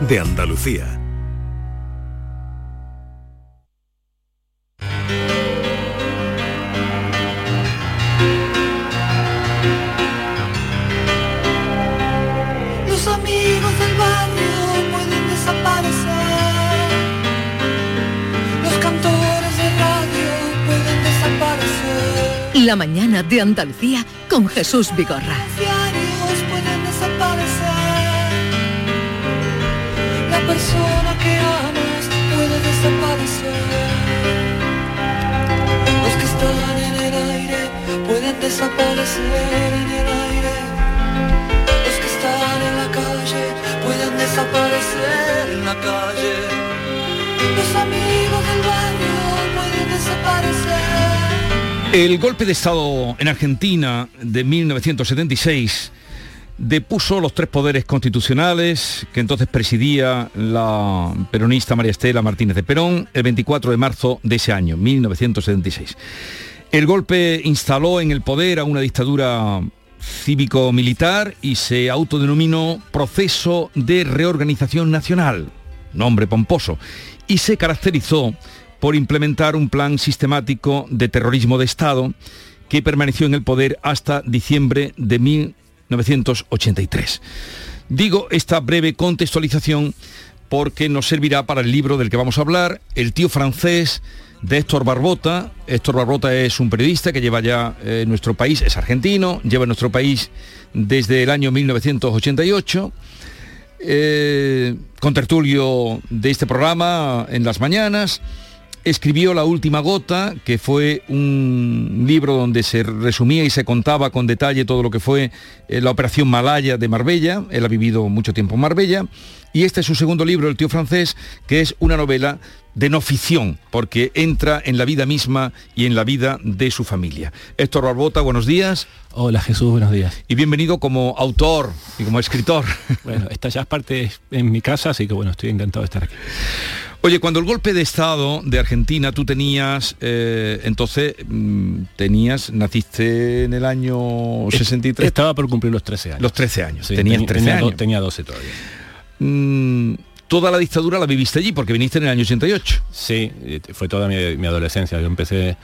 de Andalucía. Los amigos del barrio pueden desaparecer. Los cantores de radio pueden desaparecer. La mañana de Andalucía con Jesús Vigorra. Persona que amas puede desaparecer. Los que están en el aire pueden desaparecer en el aire. Los que están en la calle pueden desaparecer en la calle. Los amigos del barrio pueden desaparecer. El golpe de Estado en Argentina de 1976 depuso los tres poderes constitucionales que entonces presidía la peronista María Estela Martínez de Perón el 24 de marzo de ese año, 1976. El golpe instaló en el poder a una dictadura cívico-militar y se autodenominó Proceso de Reorganización Nacional, nombre pomposo, y se caracterizó por implementar un plan sistemático de terrorismo de Estado que permaneció en el poder hasta diciembre de 1983. Digo esta breve contextualización porque nos servirá para el libro del que vamos a hablar, El tío francés de Héctor Barbota. Héctor Barbota es un periodista que lleva ya eh, nuestro país, es argentino, lleva nuestro país desde el año 1988. Eh, con tertulio de este programa en las mañanas, escribió La Última Gota, que fue un libro donde se resumía y se contaba con detalle todo lo que fue eh, la operación Malaya de Marbella. Él ha vivido mucho tiempo en Marbella. Y este es su segundo libro, El tío francés, que es una novela de no ficción, porque entra en la vida misma y en la vida de su familia. Héctor Barbota, buenos días. Hola Jesús, buenos días. Y bienvenido como autor y como escritor. Bueno, esta ya es parte en mi casa, así que bueno, estoy encantado de estar aquí. Oye, cuando el golpe de Estado de Argentina, tú tenías, eh, entonces, mm, tenías, naciste en el año 63. Estaba por cumplir los 13 años. Los 13 años, Sí, tenías tenía- 13 tenía do- años. tenía 12 todavía. Mm, toda la dictadura la viviste allí porque viniste en el año 88. Sí, eh, fue toda mi, mi adolescencia. Yo empecé,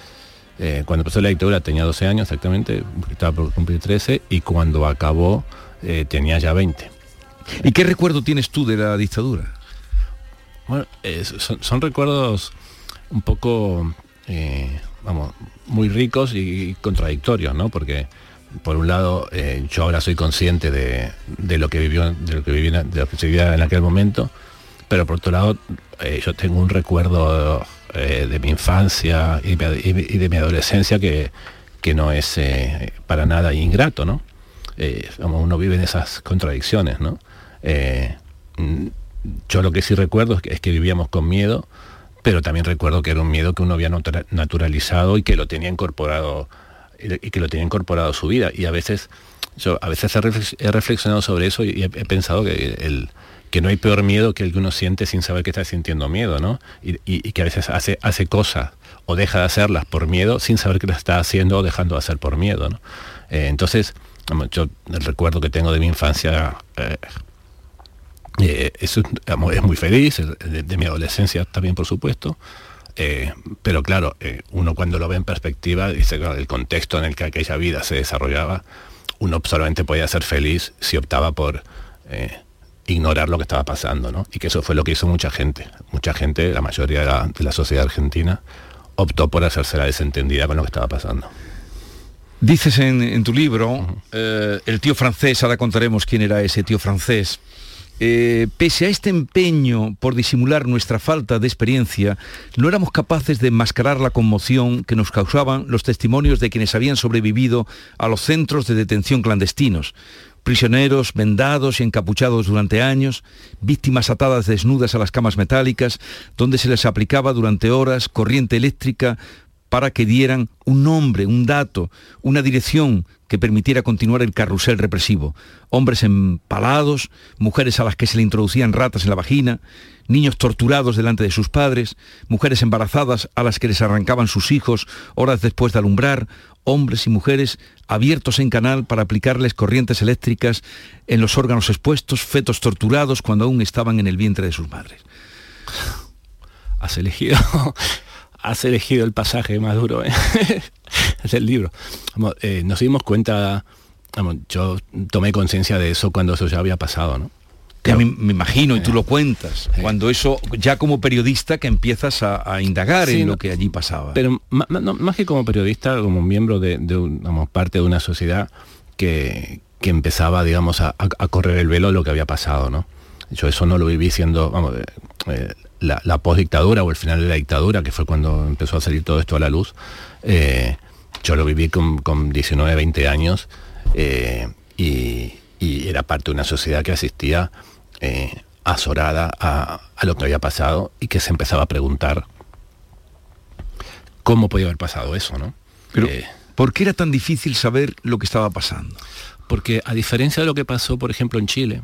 eh, cuando empezó la dictadura tenía 12 años exactamente, estaba por cumplir 13 y cuando acabó eh, tenía ya 20. ¿Y qué recuerdo tienes tú de la dictadura? Bueno, son, recuerdos un poco, eh, vamos, muy ricos y contradictorios, ¿no? Porque por un lado eh, yo ahora soy consciente de, de lo que vivió, de lo que viví, en- de lo que se vivía en aquel momento, pero por otro lado eh, yo tengo un recuerdo de mi infancia y, de mi adolescencia que, que no es para nada ingrato, ¿no? Vamos, uno vive en esas contradicciones, ¿no? Eh, yo lo que sí recuerdo es que, vivíamos con miedo, pero también recuerdo que era un miedo que uno había natura- naturalizado y que lo tenía incorporado y y que lo tenía incorporado a su vida. Y a veces, yo a veces he reflex- he reflexionado sobre eso y he, pensado que que no hay peor miedo que el que uno siente sin saber que está sintiendo miedo, ¿no? Y, que a veces hace, hace cosas o deja de hacerlas por miedo sin saber que las está haciendo o dejando de hacer por miedo. Eh, entonces, yo el recuerdo que tengo de mi infancia eh, eh, es, muy feliz, el- de, de mi adolescencia también, por supuesto. Eh, pero claro, eh, uno cuando lo ve en perspectiva, dice, claro, el contexto en el que aquella vida se desarrollaba, uno solamente podía ser feliz si optaba por eh, ignorar lo que estaba pasando, ¿no? Y que eso fue lo que hizo mucha gente. Mucha gente, la mayoría de la, de la sociedad argentina, optó por hacerse la desentendida con lo que estaba pasando. Dices en, en tu libro, eh, el tío francés, ahora contaremos quién era ese tío francés, eh, pese a este empeño por disimular nuestra falta de experiencia, no éramos capaces de enmascarar la conmoción que nos causaban los testimonios de quienes habían sobrevivido a los centros de detención clandestinos. Prisioneros vendados y encapuchados durante años, víctimas atadas desnudas a las camas metálicas, donde se les aplicaba durante horas corriente eléctrica para que dieran un nombre, un dato, una dirección que permitiera continuar el carrusel represivo. Hombres empalados, mujeres a las que se le introducían ratas en la vagina, niños torturados delante de sus padres, mujeres embarazadas a las que les arrancaban sus hijos horas después de alumbrar, hombres y mujeres abiertos en canal para aplicarles corrientes eléctricas en los órganos expuestos, fetos torturados cuando aún estaban en el vientre de sus madres. Has elegido, has elegido el pasaje más duro ¿eh? del libro. Eh, nos dimos cuenta, yo tomé conciencia de eso cuando eso ya había pasado, ¿no? Que me, imagino, y tú lo cuentas, cuando eso, ya como periodista, que empiezas a, indagar en lo que allí pasaba. Pero más, que como periodista, como miembro de, parte de una sociedad que, empezaba, digamos, a, correr el velo de lo que había pasado, ¿no? Yo eso no lo viví siendo, vamos, eh, eh, la, la postdictadura o el final de la dictadura, que fue cuando empezó a salir todo esto a la luz. Eh, yo lo viví con, con 19, 20 años y, y era parte de una sociedad que asistía eh, azorada a, lo que había pasado y que se empezaba a preguntar cómo podía haber pasado eso, ¿no? Pero, eh, ¿por qué era tan difícil saber lo que estaba pasando? Porque a diferencia de lo que pasó, por ejemplo, en Chile,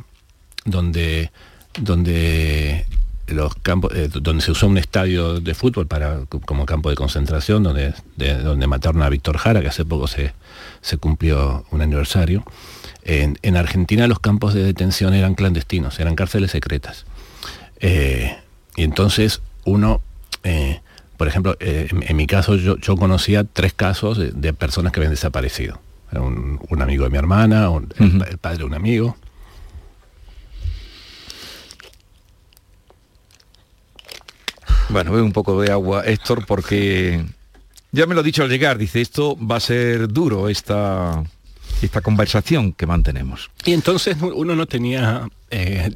donde, donde los campos, eh, donde se usó un estadio de fútbol para, como campo de concentración, donde, donde mataron a Víctor Jara, que hace poco se, se cumplió un aniversario. En, Argentina los campos de detención eran clandestinos, eran cárceles secretas. Eh, y entonces uno, eh, por ejemplo, en, mi caso yo, conocía tres casos de, personas que habían desaparecido. Un, amigo de mi hermana, el, padre de un amigo. Bueno, veo un poco de agua, Héctor, porque ya me lo ha dicho al llegar, dice, esto va a ser duro, esta, esta conversación que mantenemos. Y entonces uno no tenía eh,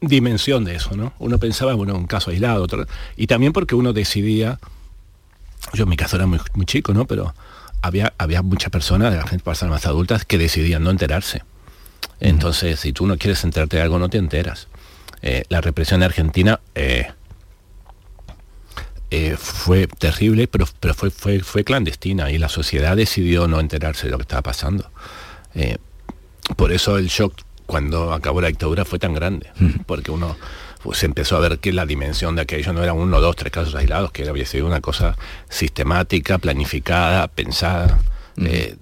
dimensión de eso, ¿no? Uno pensaba, bueno, un caso aislado, otro, y también porque uno decidía, yo en mi caso era muy, chico, ¿no? Pero había, había muchas personas, de la gente personas más adultas, que decidían no enterarse. Entonces, si tú no quieres enterarte de algo, no te enteras. Eh, la represión argentina eh, eh, fue terrible, pero, pero fue, fue, fue, clandestina y la sociedad decidió no enterarse de lo que estaba pasando. Eh, por eso el shock cuando acabó la dictadura fue tan grande, porque uno pues, empezó a ver que la dimensión de aquello no eran uno, dos, tres casos aislados, que había sido una cosa sistemática, planificada, pensada, eh,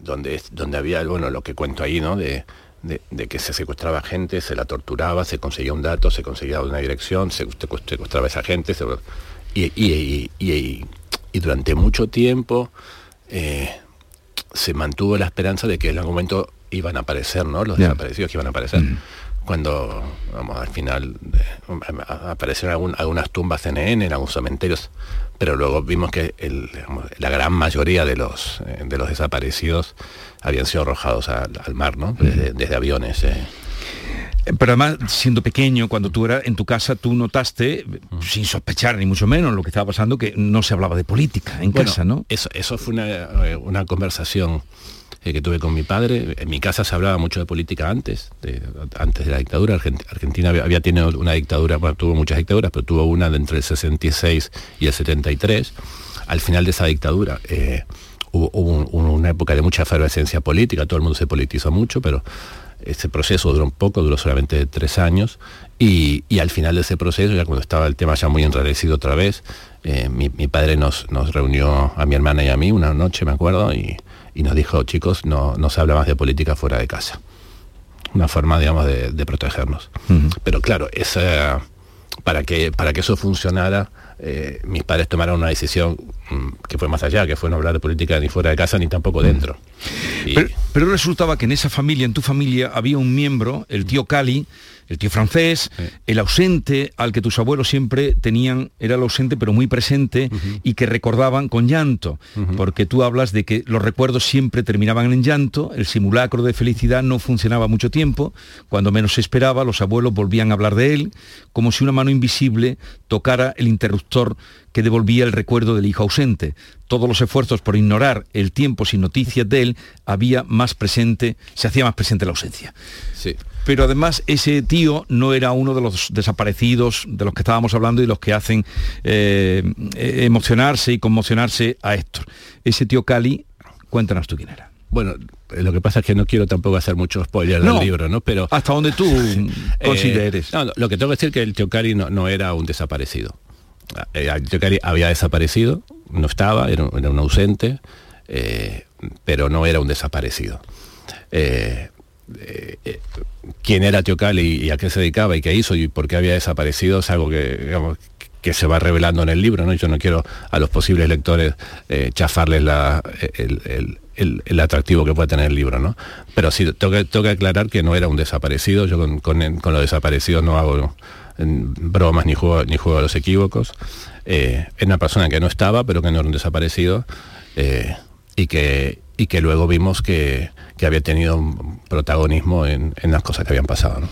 donde, donde había, bueno, lo que cuento ahí, ¿no? De, de, que se secuestraba gente, se la torturaba, se conseguía un dato, se conseguía una dirección, se secuestraba a esa gente, y, durante mucho tiempo eh, se mantuvo la esperanza de que en algún momento iban a aparecer, ¿no? Los desaparecidos que iban a aparecer. Cuando, vamos, al final aparecieron algunas tumbas en en algunos cementerios, pero luego vimos que la gran mayoría de los, eh, de los desaparecidos habían sido arrojados al, mar, ¿no? Desde, aviones. Eh. Pero además, siendo pequeño, cuando tú eras en tu casa, tú notaste, sin sospechar ni mucho menos lo que estaba pasando, que no se hablaba de política en casa, ¿no? Eso, eso fue una, conversación eh, que tuve con mi padre. En mi casa se hablaba mucho de política antes, de, antes de la dictadura. Argentina había, tenido una dictadura, bueno, tuvo muchas dictaduras, pero tuvo una de entre el 66 y el 73. Al final de esa dictadura, eh, hubo, una época de mucha efervescencia política, todo el mundo se politizó mucho, pero ese proceso duró un poco, duró solamente tres años, y, al final de ese proceso, ya cuando estaba el tema ya muy enrarecido otra vez, eh, mi, padre nos, nos, reunió a mi hermana y a mí una noche, me acuerdo, y, nos dijo, chicos, no, no, se habla más de política fuera de casa. Una forma, digamos, de, protegernos. Pero claro, esa, para, que, para que eso funcionara, mis padres tomaron una decisión mm, que fue más allá, que fue no hablar de política ni fuera de casa ni tampoco mm. Pero, resultaba que en esa familia, en tu familia, había un miembro, el tío Cali, el tío francés, el ausente al que tus abuelos siempre tenían, era el ausente pero muy presente y que recordaban con llanto, porque tú hablas de que los recuerdos siempre terminaban en llanto, el simulacro de felicidad no funcionaba mucho tiempo, cuando menos se esperaba, los abuelos volvían a hablar de él, como si una mano invisible tocara el interruptor que devolvía el recuerdo del hijo ausente. Todos los esfuerzos por ignorar el tiempo sin noticias de él había más presente, se hacía más presente la ausencia. Sí. Pero además ese tío no era uno de los desaparecidos de los que estábamos hablando y los que hacen eh, emocionarse y conmocionarse a Héctor. Ese tío Cali, cuéntanos tú quién era. Bueno, lo que pasa es que no quiero tampoco hacer mucho spoiler del libro, ¿no? Pero hasta donde tú eh, consideres. lo que tengo que decir es que el tío Cali no era un desaparecido. Eh, había desaparecido no estaba, era, un ausente, eh, pero no era un desaparecido. Eh, quién era Teocali y a qué se dedicaba y qué hizo y por qué había desaparecido es algo que, se va revelando en el libro, ¿no? Yo no quiero a los posibles lectores chafarles el, atractivo que puede tener el libro, ¿no? Pero sí, tengo que, aclarar que no era un desaparecido, yo con, con, con los desaparecidos no hago bromas ni juego, ni juego a los equívocos. Eh, era una persona que no estaba, pero que no era un desaparecido, eh, y, que, y que luego vimos que, había tenido un protagonismo en, las cosas que habían pasado.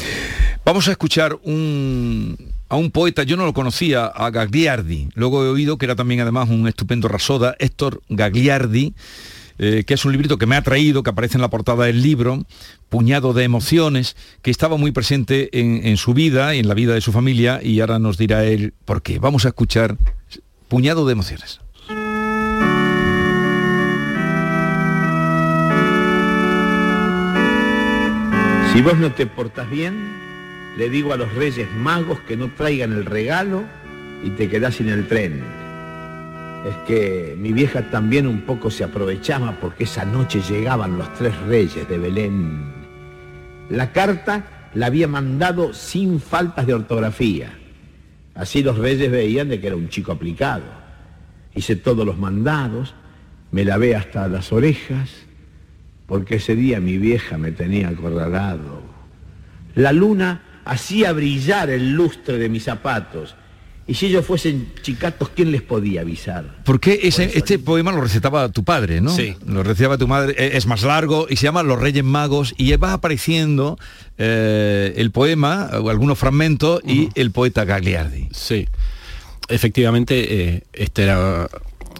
Vamos a escuchar un, a un poeta, yo no lo conocía, a Gagliardi, luego he oído que era también además un estupendo rasoda, Héctor Gagliardi, eh, que es un librito que me ha traído, que aparece en la portada del libro, Puñado de Emociones, que estaba muy presente en, su vida y en la vida de su familia, y ahora nos dirá él por qué. Vamos a escuchar Puñado de Emociones. Si vos no te portas bien, le digo a los reyes magos que no traigan el regalo y te quedás sin el tren es que mi vieja también un poco se aprovechaba porque esa noche llegaban los tres reyes de Belén. La carta la había mandado sin faltas de ortografía. Así los reyes veían de que era un chico aplicado. Hice todos los mandados, me lavé hasta las orejas, porque ese día mi vieja me tenía acorralado. La luna hacía brillar el lustre de mis zapatos y si ellos fuesen chicatos, ¿quién les podía avisar? Porque ese, este poema lo recetaba tu padre, ¿no? Sí. Lo recetaba tu madre, e, es más largo y se llama Los Reyes Magos y va apareciendo eh, el poema, o algunos fragmentos, y el poeta Gagliardi. Sí. Efectivamente, eh, este era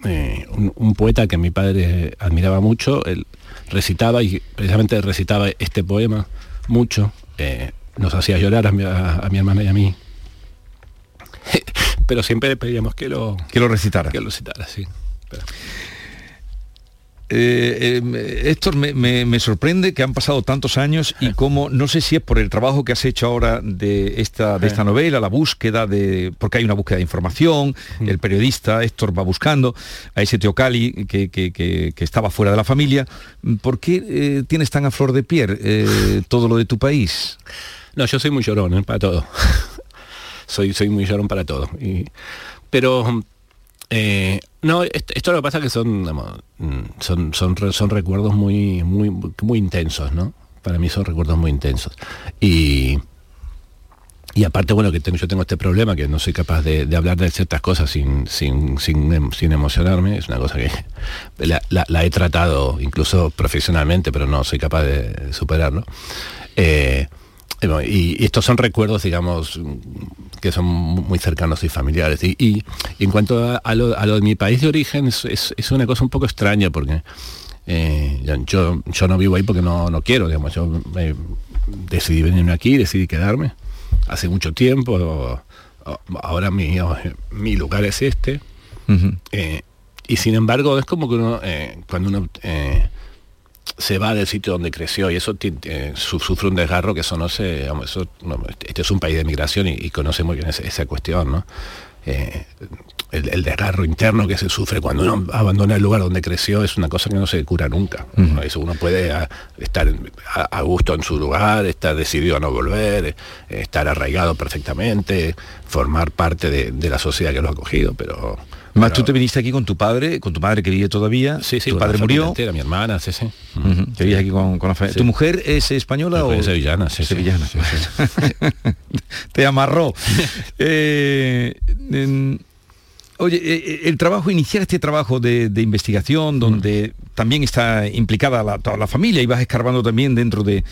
eh, un, poeta que mi padre admiraba mucho. Él recitaba y precisamente recitaba este poema mucho. nos hacía llorar a mi hermana y a mí pero siempre le pedíamos que lo, que lo recitara. Que lo recitara, sí. Eh, eh, Héctor, me, sorprende que han pasado tantos años y como, no sé si es por el trabajo que has hecho ahora de esta, de esta novela, la búsqueda de, porque hay una búsqueda de información, el periodista Héctor va buscando a ese Teocali que, que, estaba fuera de la familia. ¿Por qué eh, tienes tan a flor de piel todo lo de tu país? No, yo soy muy llorón para todo soy, soy muy llorón para todo. Y, pero eh, no, esto, lo que pasa es que son, mm, son, son, son recuerdos muy, muy, muy intensos, ¿no? Para mí son recuerdos muy intensos. Y, y aparte, bueno, que tengo, yo tengo este problema, que no soy capaz de, hablar de ciertas cosas sin, sin, sin, sin, emocionarme, es una cosa que la, he tratado incluso profesionalmente, pero no soy capaz de superarlo. Eh, y, estos son recuerdos, digamos, que son muy cercanos y familiares. Y, en cuanto a, lo, de mi país de origen, es, una cosa un poco extraña porque eh, yo, yo no vivo ahí porque no, no quiero, digamos, yo decidí venirme aquí, decidí quedarme hace mucho tiempo. Ahora mi, mi lugar es este. Eh, y sin embargo, es como que uno, eh, cuando uno se va del sitio donde creció y eso sufre un desgarro que eso no se, eso, este es un país de migración y, conoce muy bien esa, cuestión, ¿no? Eh, el, desgarro interno que se sufre cuando uno abandona el lugar donde creció es una cosa que no se cura nunca. Eso uno puede estar a, gusto en su lugar, estar decidido a no volver, eh, estar arraigado perfectamente, formar parte de la sociedad que lo ha acogido, pero más tú te viniste aquí con tu padre, con tu madre que vive todavía. Sí, sí, tu padre murió. Era mi hermana, sí, sí. Que aquí con, la familia. ¿Tu mujer es española o sevillana? Sí, sevillana. te amarró. eh, Oye, eh, eh, el trabajo, iniciar este trabajo de, investigación donde mm. también está implicada toda la familia y vas escarbando también dentro de,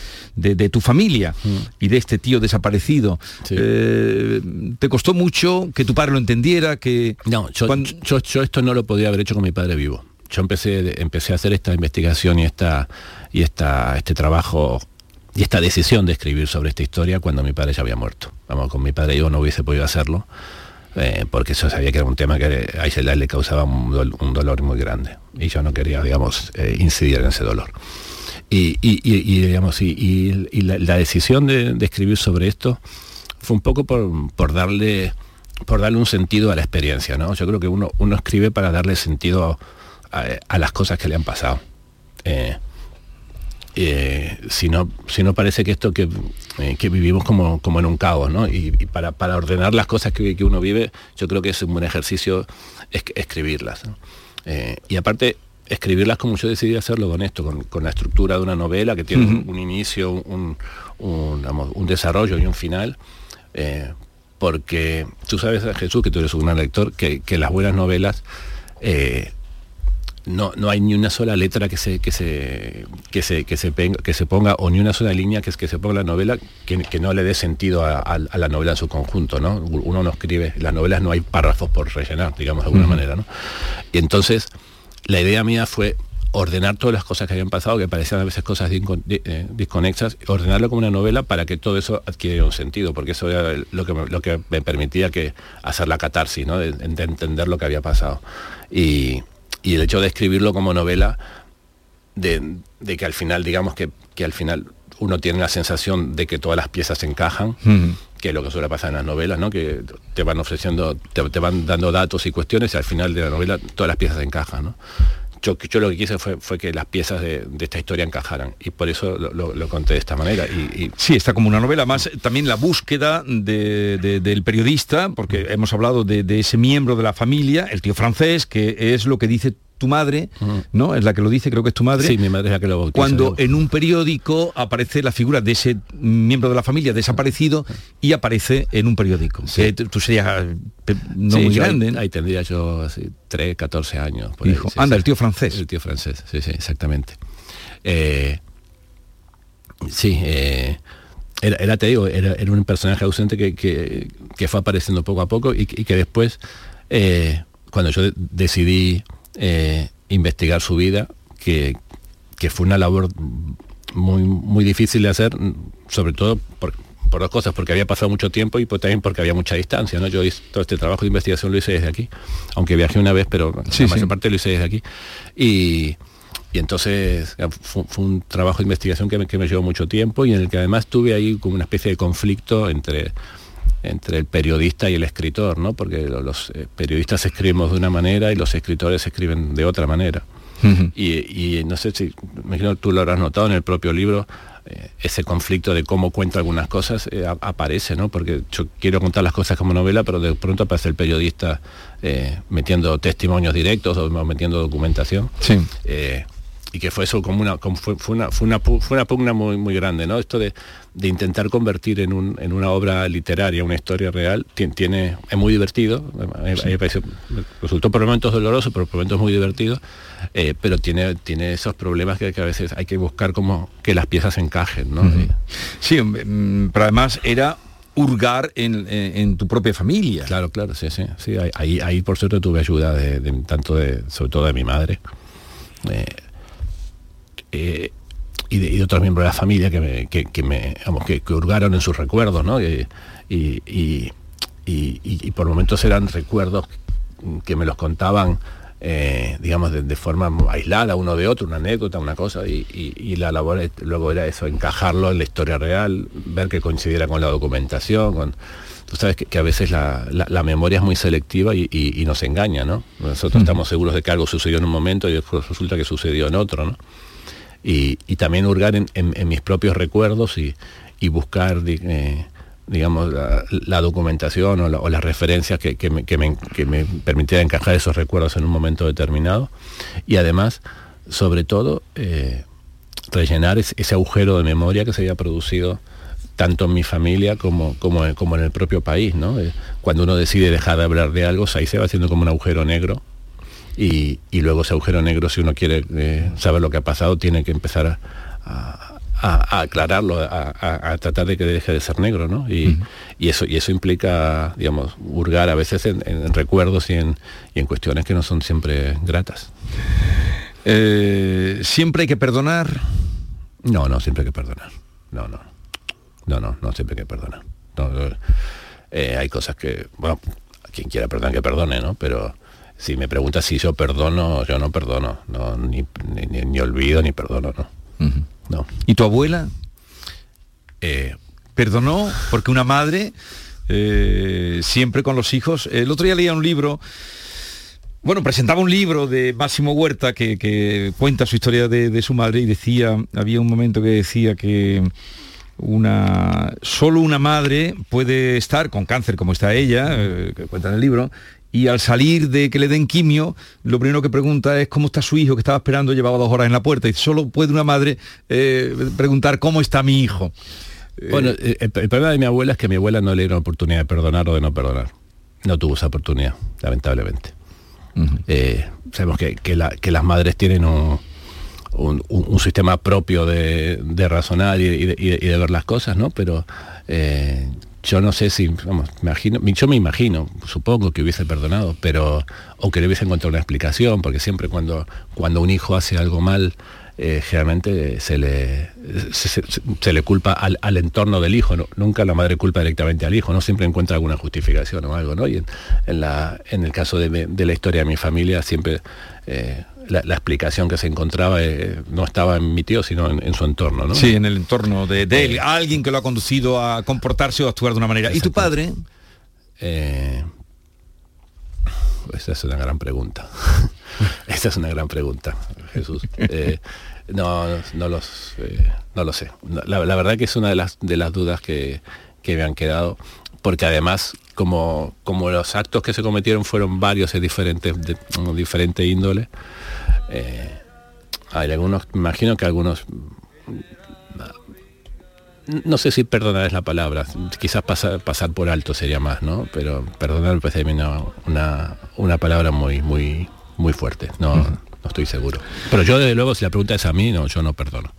tu familia mm. y de este tío desaparecido. Eh, ¿Te costó mucho que tu padre lo entendiera? Que no, yo, esto no lo podía haber hecho con mi padre vivo. Yo empecé, empecé a hacer esta investigación y, esta, y esta, este trabajo y esta decisión de escribir sobre esta historia cuando mi padre ya había muerto. Vamos, con mi padre yo no hubiese podido hacerlo. Eh, porque eso sabía que era un tema que a Isela le causaba un, dolor muy grande y yo no quería, digamos, eh, incidir en ese dolor. Y, digamos, y, la, decisión de, escribir sobre esto fue un poco por, darle por darle un sentido a la experiencia, ¿no? Yo creo que uno, uno escribe para darle sentido a, a las cosas que le han pasado. Eh, eh, si, no, si no parece que esto que, eh, que vivimos como, como en un caos, ¿no? Y, y para, para, ordenar las cosas que, que, uno vive, yo creo que es un buen ejercicio es, escribirlas. ¿no? Eh, y aparte, escribirlas como yo decidí hacerlo con esto, con, con la estructura de una novela que tiene uh -huh. un, un, inicio, un, un, digamos, un, desarrollo y un final. Porque tú sabes, Jesús, que tú eres un gran lector, que, que las buenas novelas eh, no, no hay ni una sola letra que se, que se, que se, que se, penga, que se ponga o ni una sola línea que, que se ponga en la novela que, que no le dé sentido a, a, a, la novela en su conjunto, ¿no? Uno no escribe, las novelas no hay párrafos por rellenar, digamos de alguna uh -huh. manera, ¿no? Y entonces la idea mía fue ordenar todas las cosas que habían pasado, que parecían a veces cosas eh, desconexas, ordenarlo como una novela para que todo eso adquiriera un sentido, porque eso era lo que me, lo que me permitía que hacer la catarsis, ¿no? de, de entender lo que había pasado. Y, y el hecho de escribirlo como novela, de, de que al final, digamos que, que, al final uno tiene la sensación de que todas las piezas encajan, uh -huh. que es lo que suele pasar en las novelas, ¿no? que te van ofreciendo, te, te, van dando datos y cuestiones y al final de la novela todas las piezas encajan. ¿no? Yo, yo, lo que quise fue, fue que las piezas de, esta historia encajaran y por eso lo, conté de esta manera. Y, Sí, está como una novela más, también la búsqueda de, de, del periodista, porque hemos hablado de, ese miembro de la familia, el tío francés, que es lo que dice tu madre, uh -huh. ¿no? Es la que lo dice, creo que es tu madre. Sí, mi madre es la que lo bautiza. Cuando en un periódico aparece la figura de ese miembro de la familia desaparecido y aparece en un periódico. Sí. Que tú serías no sí, muy grande. Ahí, ahí, tendría yo así, 3, 14 años. Por Hijo, ahí, sí, anda, el tío francés. El tío francés, sí, sí, exactamente. Eh, sí, eh, era, era, te digo, era, era, un personaje ausente que, que, que, fue apareciendo poco a poco y, y que después, eh, cuando yo decidí eh, investigar su vida, que, que, fue una labor muy, muy difícil de hacer, sobre todo por, por, dos cosas, porque había pasado mucho tiempo y pues, también porque había mucha distancia. ¿no? Yo hice todo este trabajo de investigación lo hice desde aquí, aunque viajé una vez, pero sí, la mayor sí. parte lo hice desde aquí. Y, y entonces fue, fue, un trabajo de investigación que me, que me llevó mucho tiempo y en el que además tuve ahí como una especie de conflicto entre entre el periodista y el escritor, ¿no? Porque los eh, periodistas escribimos de una manera y los escritores escriben de otra manera. Uh -huh. y, y, no sé si, me imagino tú lo habrás notado en el propio libro, eh, ese conflicto de cómo cuento algunas cosas eh, aparece, ¿no? Porque yo quiero contar las cosas como novela, pero de pronto aparece el periodista eh, metiendo testimonios directos o metiendo documentación. Sí y que fue eso como una como fue, fue, una fue una fue una pugna muy muy grande no esto de, de intentar convertir en, un, en una obra literaria una historia real tiene es muy divertido sí. me parece, resultó por momentos doloroso pero por momentos muy divertido eh, pero tiene tiene esos problemas que, que, a veces hay que buscar como que las piezas encajen no uh -huh. sí pero además era hurgar en, en, en, tu propia familia. Claro, claro, sí, sí. sí ahí, ahí por cierto tuve ayuda de, de, tanto de, sobre todo de mi madre. Eh, eh, y, de, y, de, otros miembros de la familia que me, que, que me vamos, que, que, hurgaron en sus recuerdos, ¿no? Y, y, y, por momentos eran recuerdos que me los contaban, eh, digamos, de, de, forma aislada uno de otro, una anécdota, una cosa, y, la labor luego era eso, encajarlo en la historia real, ver que coincidiera con la documentación, con tú sabes que, que a veces la, la, la, memoria es muy selectiva y, y, y nos engaña, ¿no? Nosotros estamos seguros de que algo sucedió en un momento y después resulta que sucedió en otro, ¿no? Y, también hurgar en, mis propios recuerdos y, buscar, eh, digamos, la, documentación o, la, o, las referencias que, me, que, permitieran encajar esos recuerdos en un momento determinado. Y además, sobre todo, eh, rellenar ese, agujero de memoria que se había producido tanto en mi familia como, en el propio país. Eh, cuando uno decide dejar de hablar de algo, ahí se va haciendo como un agujero negro y, y, luego ese agujero negro, si uno quiere eh, saber lo que ha pasado, tiene que empezar a, a, a aclararlo, a, a, tratar de que deje de ser negro, ¿no? Y, uh -huh. y, eso, y eso implica, digamos, hurgar a veces en, en recuerdos y en, y en, cuestiones que no son siempre gratas. Eh, ¿Siempre hay que perdonar? No, no, siempre hay que perdonar. No, no. No, no, no siempre hay que perdonar. No, eh, hay cosas que, bueno, quien quiera perdonar que perdone, ¿no? Pero si me preguntas si yo perdono, yo no perdono, no, ni, ni, ni olvido ni perdono, no. Uh -huh. no. ¿Y tu abuela? Eh, ¿Perdonó? Porque una madre eh, siempre con los hijos. El otro día leía un libro bueno, presentaba un libro de Máximo Huerta que, cuenta su historia de, su madre y decía, había un momento que decía que una, solo una madre puede estar con cáncer como está ella, eh, que cuenta en el libro, y al salir de que le den quimio, lo primero que pregunta es cómo está su hijo que estaba esperando, llevaba dos horas en la puerta, y solo puede una madre eh, preguntar cómo está mi hijo. Bueno, el, el, problema de mi abuela es que mi abuela no le dieron oportunidad de perdonar o de no perdonar. No tuvo esa oportunidad, lamentablemente. Eh, sabemos que, las madres tienen un, sistema propio de, razonar y, de, ver las cosas, ¿no? Pero eh, yo no sé si, vamos, imagino, yo me imagino, supongo que hubiese perdonado, pero, o que le hubiese encontrado una explicación, porque siempre cuando, cuando un hijo hace algo mal, eh, generalmente se le, se, le culpa al, entorno del hijo, nunca la madre culpa directamente al hijo, no siempre encuentra alguna justificación o algo, ¿no? Y en, la, en el caso de, la historia de mi familia, siempre eh, la, explicación que se encontraba eh, no estaba en mi tío, sino en, su entorno, ¿no? Sí, en el entorno de, él, alguien que lo ha conducido a comportarse o a actuar de una manera. ¿Y tu padre? esa es una gran pregunta. esa es una gran pregunta, Jesús. No, no, los, eh, no lo sé. La, verdad que es una de las, de las dudas que, me han quedado, porque además, como, como los actos que se cometieron fueron varios y diferentes, de, diferente índole, eh, hay algunos, imagino que algunos no sé si perdonar es la palabra, quizás pasar, pasar por alto sería más, ¿no? Pero perdonar me parece una, una, palabra muy, muy, muy fuerte. No, no estoy seguro. Pero yo desde luego si la pregunta es a mí, no, yo no perdono.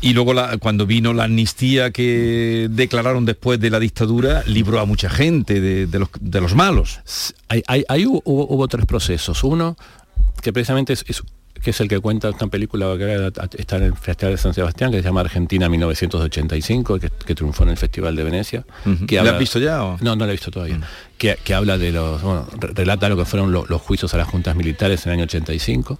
Y luego cuando vino la amnistía que declararon después de la dictadura, libró a mucha gente de, los, malos. Ahí, hubo, tres procesos. Uno, que precisamente es, que es el que cuenta esta película que está en el Festival de San Sebastián, que se llama Argentina 1985, que, triunfó en el Festival de Venecia. ¿La has visto ya? No, no la he visto todavía. Mm. Que, habla de los, bueno, relata lo que fueron los juicios a las juntas militares en el año 85.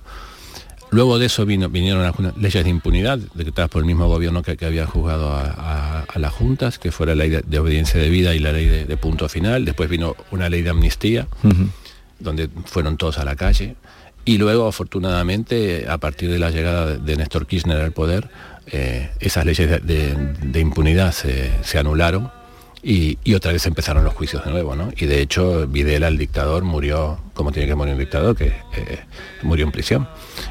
Luego de eso vino, vinieron algunas leyes de impunidad decretadas por el mismo gobierno que, había juzgado a, las juntas, que fue la ley de, obediencia de vida y la ley de, punto final. Después vino una ley de amnistía, donde fueron todos a la calle. Y luego, afortunadamente, a partir de la llegada de Néstor Kirchner al poder, eh, esas leyes de, impunidad se, anularon y, otra vez empezaron los juicios de nuevo, ¿no? Y de hecho, Videla, el dictador, murió como tiene que morir un dictador, que eh, murió en prisión.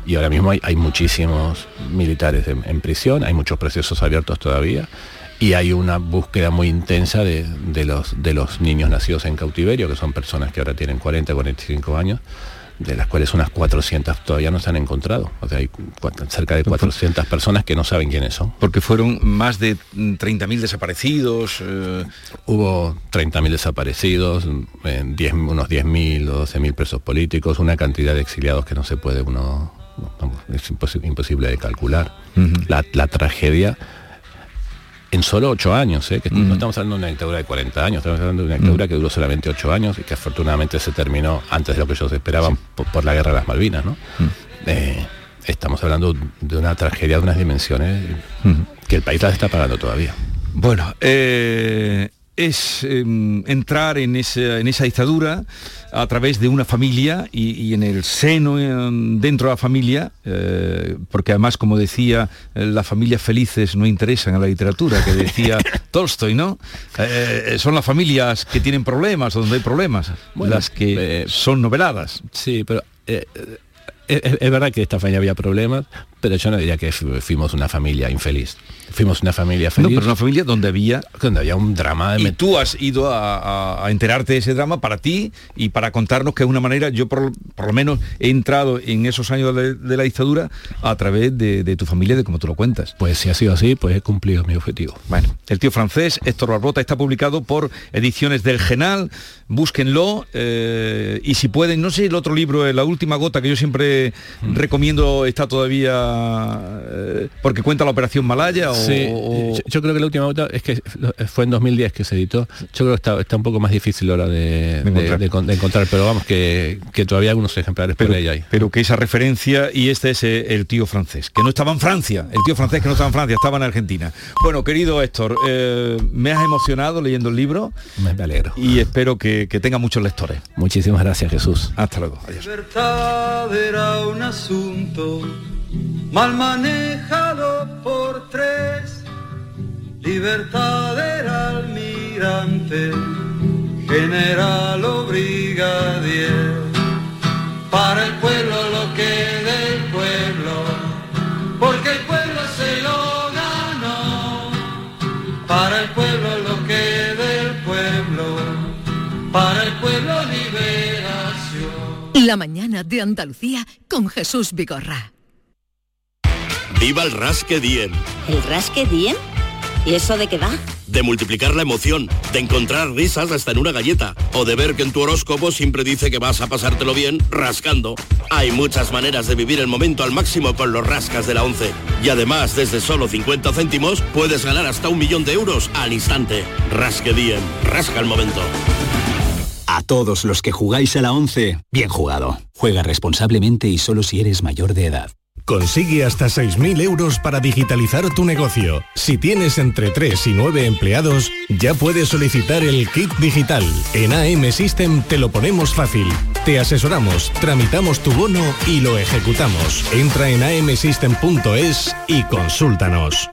Y ahora mismo hay, muchísimos militares en, prisión, hay muchos procesos abiertos todavía y hay una búsqueda muy intensa de, los, de los niños nacidos en cautiverio, que son personas que ahora tienen 40, 45 años de las cuales unas 400 todavía no se han encontrado. O sea, hay cerca de 400 personas que no saben quiénes son. Porque fueron más de 30.000 desaparecidos. Eh. Hubo 30.000 desaparecidos, en 10, unos 10.000 o 12.000 presos políticos, una cantidad de exiliados que no se puede uno... es imposible, de calcular. la, la tragedia en solo ocho años, ¿eh? que no estamos hablando de una dictadura de 40 años, estamos hablando de una dictadura mm. que duró solamente ocho años y que afortunadamente se terminó antes de lo que ellos esperaban por, la guerra de las Malvinas. ¿no? Mm. Eh, estamos hablando de una tragedia de unas dimensiones que el país las está pagando todavía. Bueno, eh, es em, entrar en esa, en esa, dictadura a través de una familia y, en el seno em, dentro de la familia, eh, porque además, como decía, eh, las familias felices no interesan a la literatura, que decía Tolstoy, ¿no? Eh, son las familias que tienen problemas, donde hay problemas, las que son noveladas. Sí, pero es, verdad que esta familia había problemas, pero yo no diría que fuimos una familia infeliz. Fuimos una familia feliz. No, pero una familia donde había... Donde había un drama. De y tú has ido a, enterarte de ese drama para ti y para contarnos que es una manera, yo por, lo menos he entrado en esos años de, la dictadura a través de, tu familia, de cómo tú lo cuentas. Pues si ha sido así, pues he cumplido mi objetivo. Bueno, El tío francés, Héctor Barbota, está publicado por Ediciones del Genal. Búsquenlo eh, y si pueden, no sé el otro libro, La última gota, que yo siempre que recomiendo está todavía eh, porque cuenta la operación Malaya o, Sí, o- yo, yo creo que la última vuelta es que fue en 2010 que se editó. Yo creo que está, está un poco más difícil ahora de, de- encontrar. de con- de encontrar, pero vamos, que, que todavía hay algunos ejemplares pero, por ahí hay. pero que esa referencia y este es eh, el tío francés que no estaba en Francia el tío francés que no estaba en Francia estaba en Argentina bueno querido Héctor eh, me has emocionado leyendo el libro Me, me alegro. y espero que, que tenga muchos lectores Muchísimas gracias, Jesús. hasta luego adiós Un asunto mal manejado por tres. Libertad era almirante, general o brigadier. Para el pueblo lo que La mañana de Andalucía con Jesús Vigorra. ¡Viva el Rasque Diem! ¿El rasque diem? ¿Y eso de qué va? De multiplicar la emoción, de encontrar risas hasta en una galleta, o de ver que en tu horóscopo siempre dice que vas a pasártelo bien rascando. Hay muchas maneras de vivir el momento al máximo con los rascas de la 11. Y además, desde solo 50 céntimos, puedes ganar hasta un millón de euros al instante. Rasque Diem, rasca el momento. A todos los que jugáis a la 11, bien jugado. Juega responsablemente y solo si eres mayor de edad. Consigue hasta 6.000 euros para digitalizar tu negocio. Si tienes entre 3 y 9 empleados, ya puedes solicitar el kit digital. En AM System te lo ponemos fácil. Te asesoramos, tramitamos tu bono y lo ejecutamos. Entra en amsystem.es y consúltanos.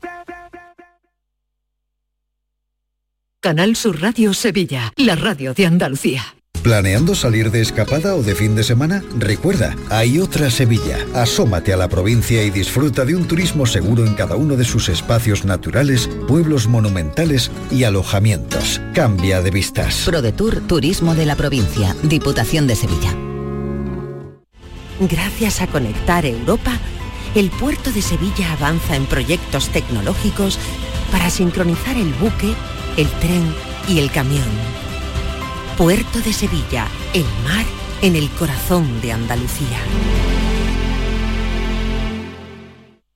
Canal Sur Radio Sevilla, la radio de Andalucía. ¿Planeando salir de escapada o de fin de semana? Recuerda, hay otra Sevilla. Asómate a la provincia y disfruta de un turismo seguro en cada uno de sus espacios naturales, pueblos monumentales y alojamientos. Cambia de vistas. ProDetour Turismo de la Provincia, Diputación de Sevilla. Gracias a Conectar Europa, el puerto de Sevilla avanza en proyectos tecnológicos para sincronizar el buque, el tren y el camión. Puerto de Sevilla, el mar en el corazón de Andalucía.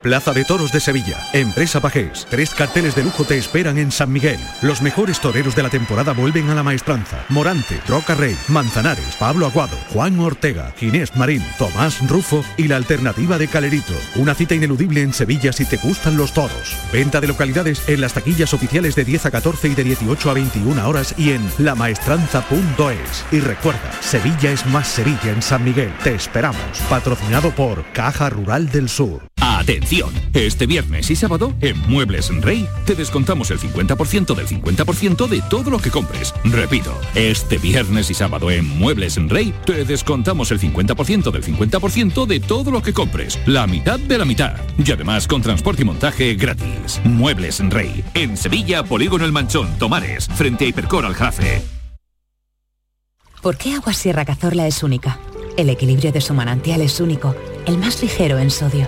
Plaza de Toros de Sevilla, Empresa Pajés. Tres carteles de lujo te esperan en San Miguel. Los mejores toreros de la temporada vuelven a la maestranza. Morante, Troca Rey, Manzanares, Pablo Aguado, Juan Ortega, Ginés Marín, Tomás Rufo y la alternativa de Calerito. Una cita ineludible en Sevilla si te gustan los toros. Venta de localidades en las taquillas oficiales de 10 a 14 y de 18 a 21 horas y en lamaestranza.es. Y recuerda, Sevilla es más Sevilla en San Miguel. Te esperamos. Patrocinado por Caja Rural del Sur. Atención, este viernes y sábado en Muebles Rey te descontamos el 50% del 50% de todo lo que compres. Repito, este viernes y sábado en Muebles Rey te descontamos el 50% del 50% de todo lo que compres. La mitad de la mitad. Y además con transporte y montaje gratis. Muebles Rey. En Sevilla, Polígono El Manchón, Tomares, frente a Hipercor al Jarafe. ¿Por qué Agua Sierra Cazorla es única? El equilibrio de su manantial es único, el más ligero en sodio,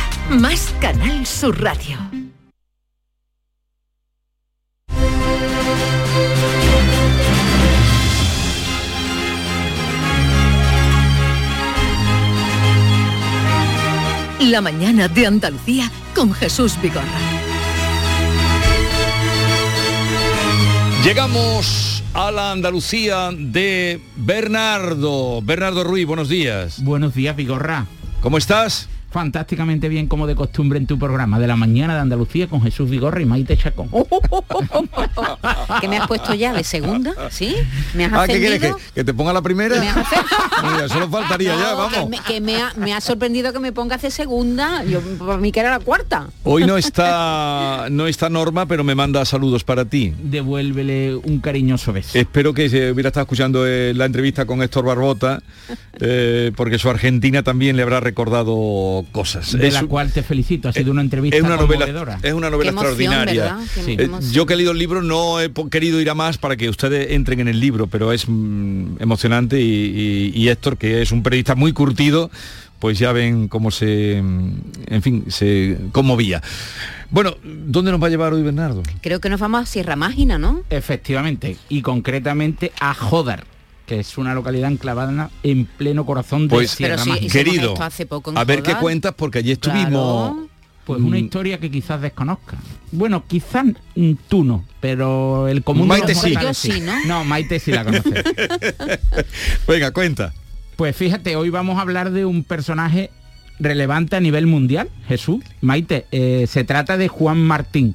más Canal Sur Radio. La mañana de Andalucía con Jesús Vigorra. Llegamos a la Andalucía de Bernardo. Bernardo Ruiz, buenos días. Buenos días, Vigorra. ¿Cómo estás? Fantásticamente bien, como de costumbre en tu programa de la mañana de Andalucía con Jesús Vigorra y Maite Chacón. ¿Qué me has puesto ya? ¿De segunda? ¿Sí? ¿Me has Ah, ¿qué quieres? ¿Que, que te ponga la primera? ¿Me has Mira, solo faltaría ya, No, que vamos. me, que me ha, me ha sorprendido que me pongas de segunda. Yo, para mí que era la cuarta. Hoy no está, no está Norma, pero me manda saludos para ti. Devuélvele un cariñoso beso. Espero que se hubiera estado escuchando eh, la entrevista con Héctor Barbota, eh, porque su Argentina también le habrá recordado cosas. de Es la un- cual te felicito. Ha sido una entrevista es una novela, conmovedora. es una novela emoción, extraordinaria. Eh, yo que he leído el libro no he querido ir a más para que ustedes entren en el libro, pero es mm, emocionante y, y- y Héctor, que es un periodista muy curtido, pues ya ven cómo se, mm, en fin, se conmovía. Bueno, ¿dónde nos va a llevar hoy Bernardo? Creo que nos vamos a Sierra Mágina, ¿no? Efectivamente, y concretamente a Jodar, que es una localidad enclavada en pleno corazón de Pues, Sierra Pero sí, Querido, hace poco en a ver qué cuentas, porque allí estuvimos... Claro. Pues una Mm. historia que quizás desconozca. Bueno, quizás mm, tú no, pero el común de Maite los sí. mortales Yo sí, ¿no? No, Maite sí la conoce. Venga, cuenta. Pues fíjate, hoy vamos a hablar de un personaje relevante a nivel mundial, Jesús. Maite, eh, se trata de Juan Martín,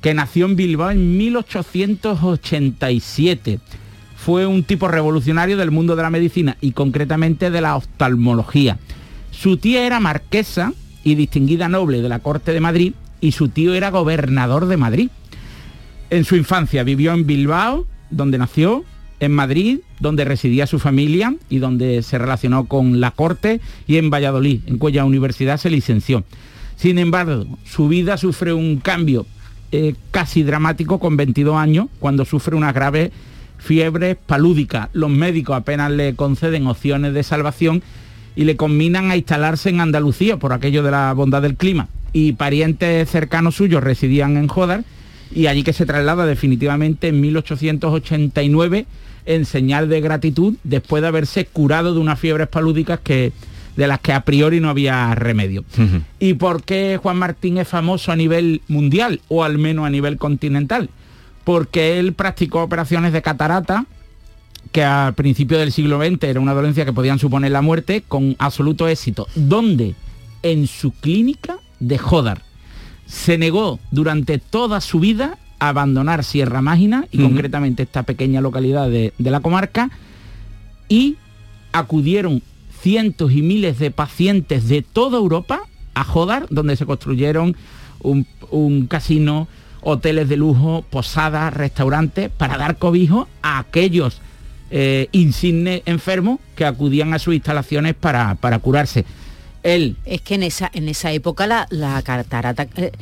que nació en Bilbao en 1887. Fue un tipo revolucionario del mundo de la medicina y concretamente de la oftalmología. Su tía era marquesa y distinguida noble de la corte de Madrid y su tío era gobernador de Madrid. En su infancia vivió en Bilbao, donde nació, en Madrid, donde residía su familia y donde se relacionó con la corte, y en Valladolid, en cuya universidad se licenció. Sin embargo, su vida sufre un cambio eh, casi dramático con 22 años, cuando sufre una grave fiebre palúdica. Los médicos apenas le conceden opciones de salvación y le combinan a instalarse en Andalucía por aquello de la bondad del clima. Y parientes cercanos suyos residían en Jodar y allí que se traslada definitivamente en 1889 en señal de gratitud después de haberse curado de unas fiebres palúdicas que de las que a priori no había remedio. ¿Y por qué Juan Martín es famoso a nivel mundial o al menos a nivel continental? Porque él practicó operaciones de catarata que al principio del siglo XX era una dolencia que podían suponer la muerte con absoluto éxito. ¿Dónde? En su clínica de Jodar. Se negó durante toda su vida a abandonar Sierra Mágina y concretamente esta pequeña localidad de, de la comarca y acudieron cientos y miles de pacientes de toda Europa a Jodar, donde se construyeron un, un casino, hoteles de lujo, posadas, restaurantes, para dar cobijo a aquellos eh, insignes enfermos que acudían a sus instalaciones para, para curarse. Él, Es que en esa, en esa época la, la catarata... eh,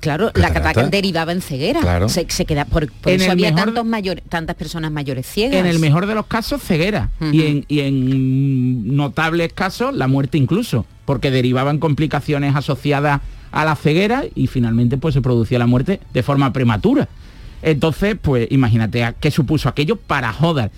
Claro, la ¿Catarata? derivaba en ceguera. Claro. Se, se queda, por, por En eso el había mejor tantos mayores, tantas personas mayores ciegas. en el mejor de los casos, ceguera. Y, en, y en notables casos, la muerte incluso, porque derivaban complicaciones asociadas a la ceguera y finalmente pues se producía la muerte de forma prematura. Entonces, pues imagínate a qué supuso aquello para Jodar.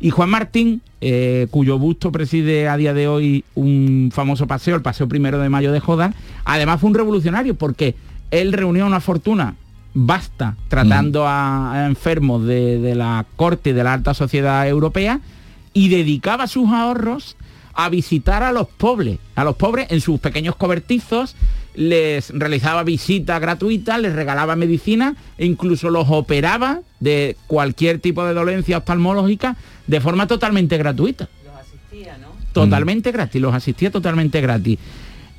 Y Juan Martín, eh, cuyo busto preside a día de hoy un famoso paseo, el Paseo Primero de Mayo de Jodar, además fue un revolucionario porque él reunió una fortuna vasta tratando a, a enfermos de, de la corte y de la alta sociedad europea y dedicaba sus ahorros a visitar a los pobres, a los pobres en sus pequeños cobertizos, les realizaba visitas gratuitas, les regalaba medicina e incluso los operaba de cualquier tipo de dolencia oftalmológica de forma totalmente gratuita. Totalmente gratis, los asistía totalmente gratis.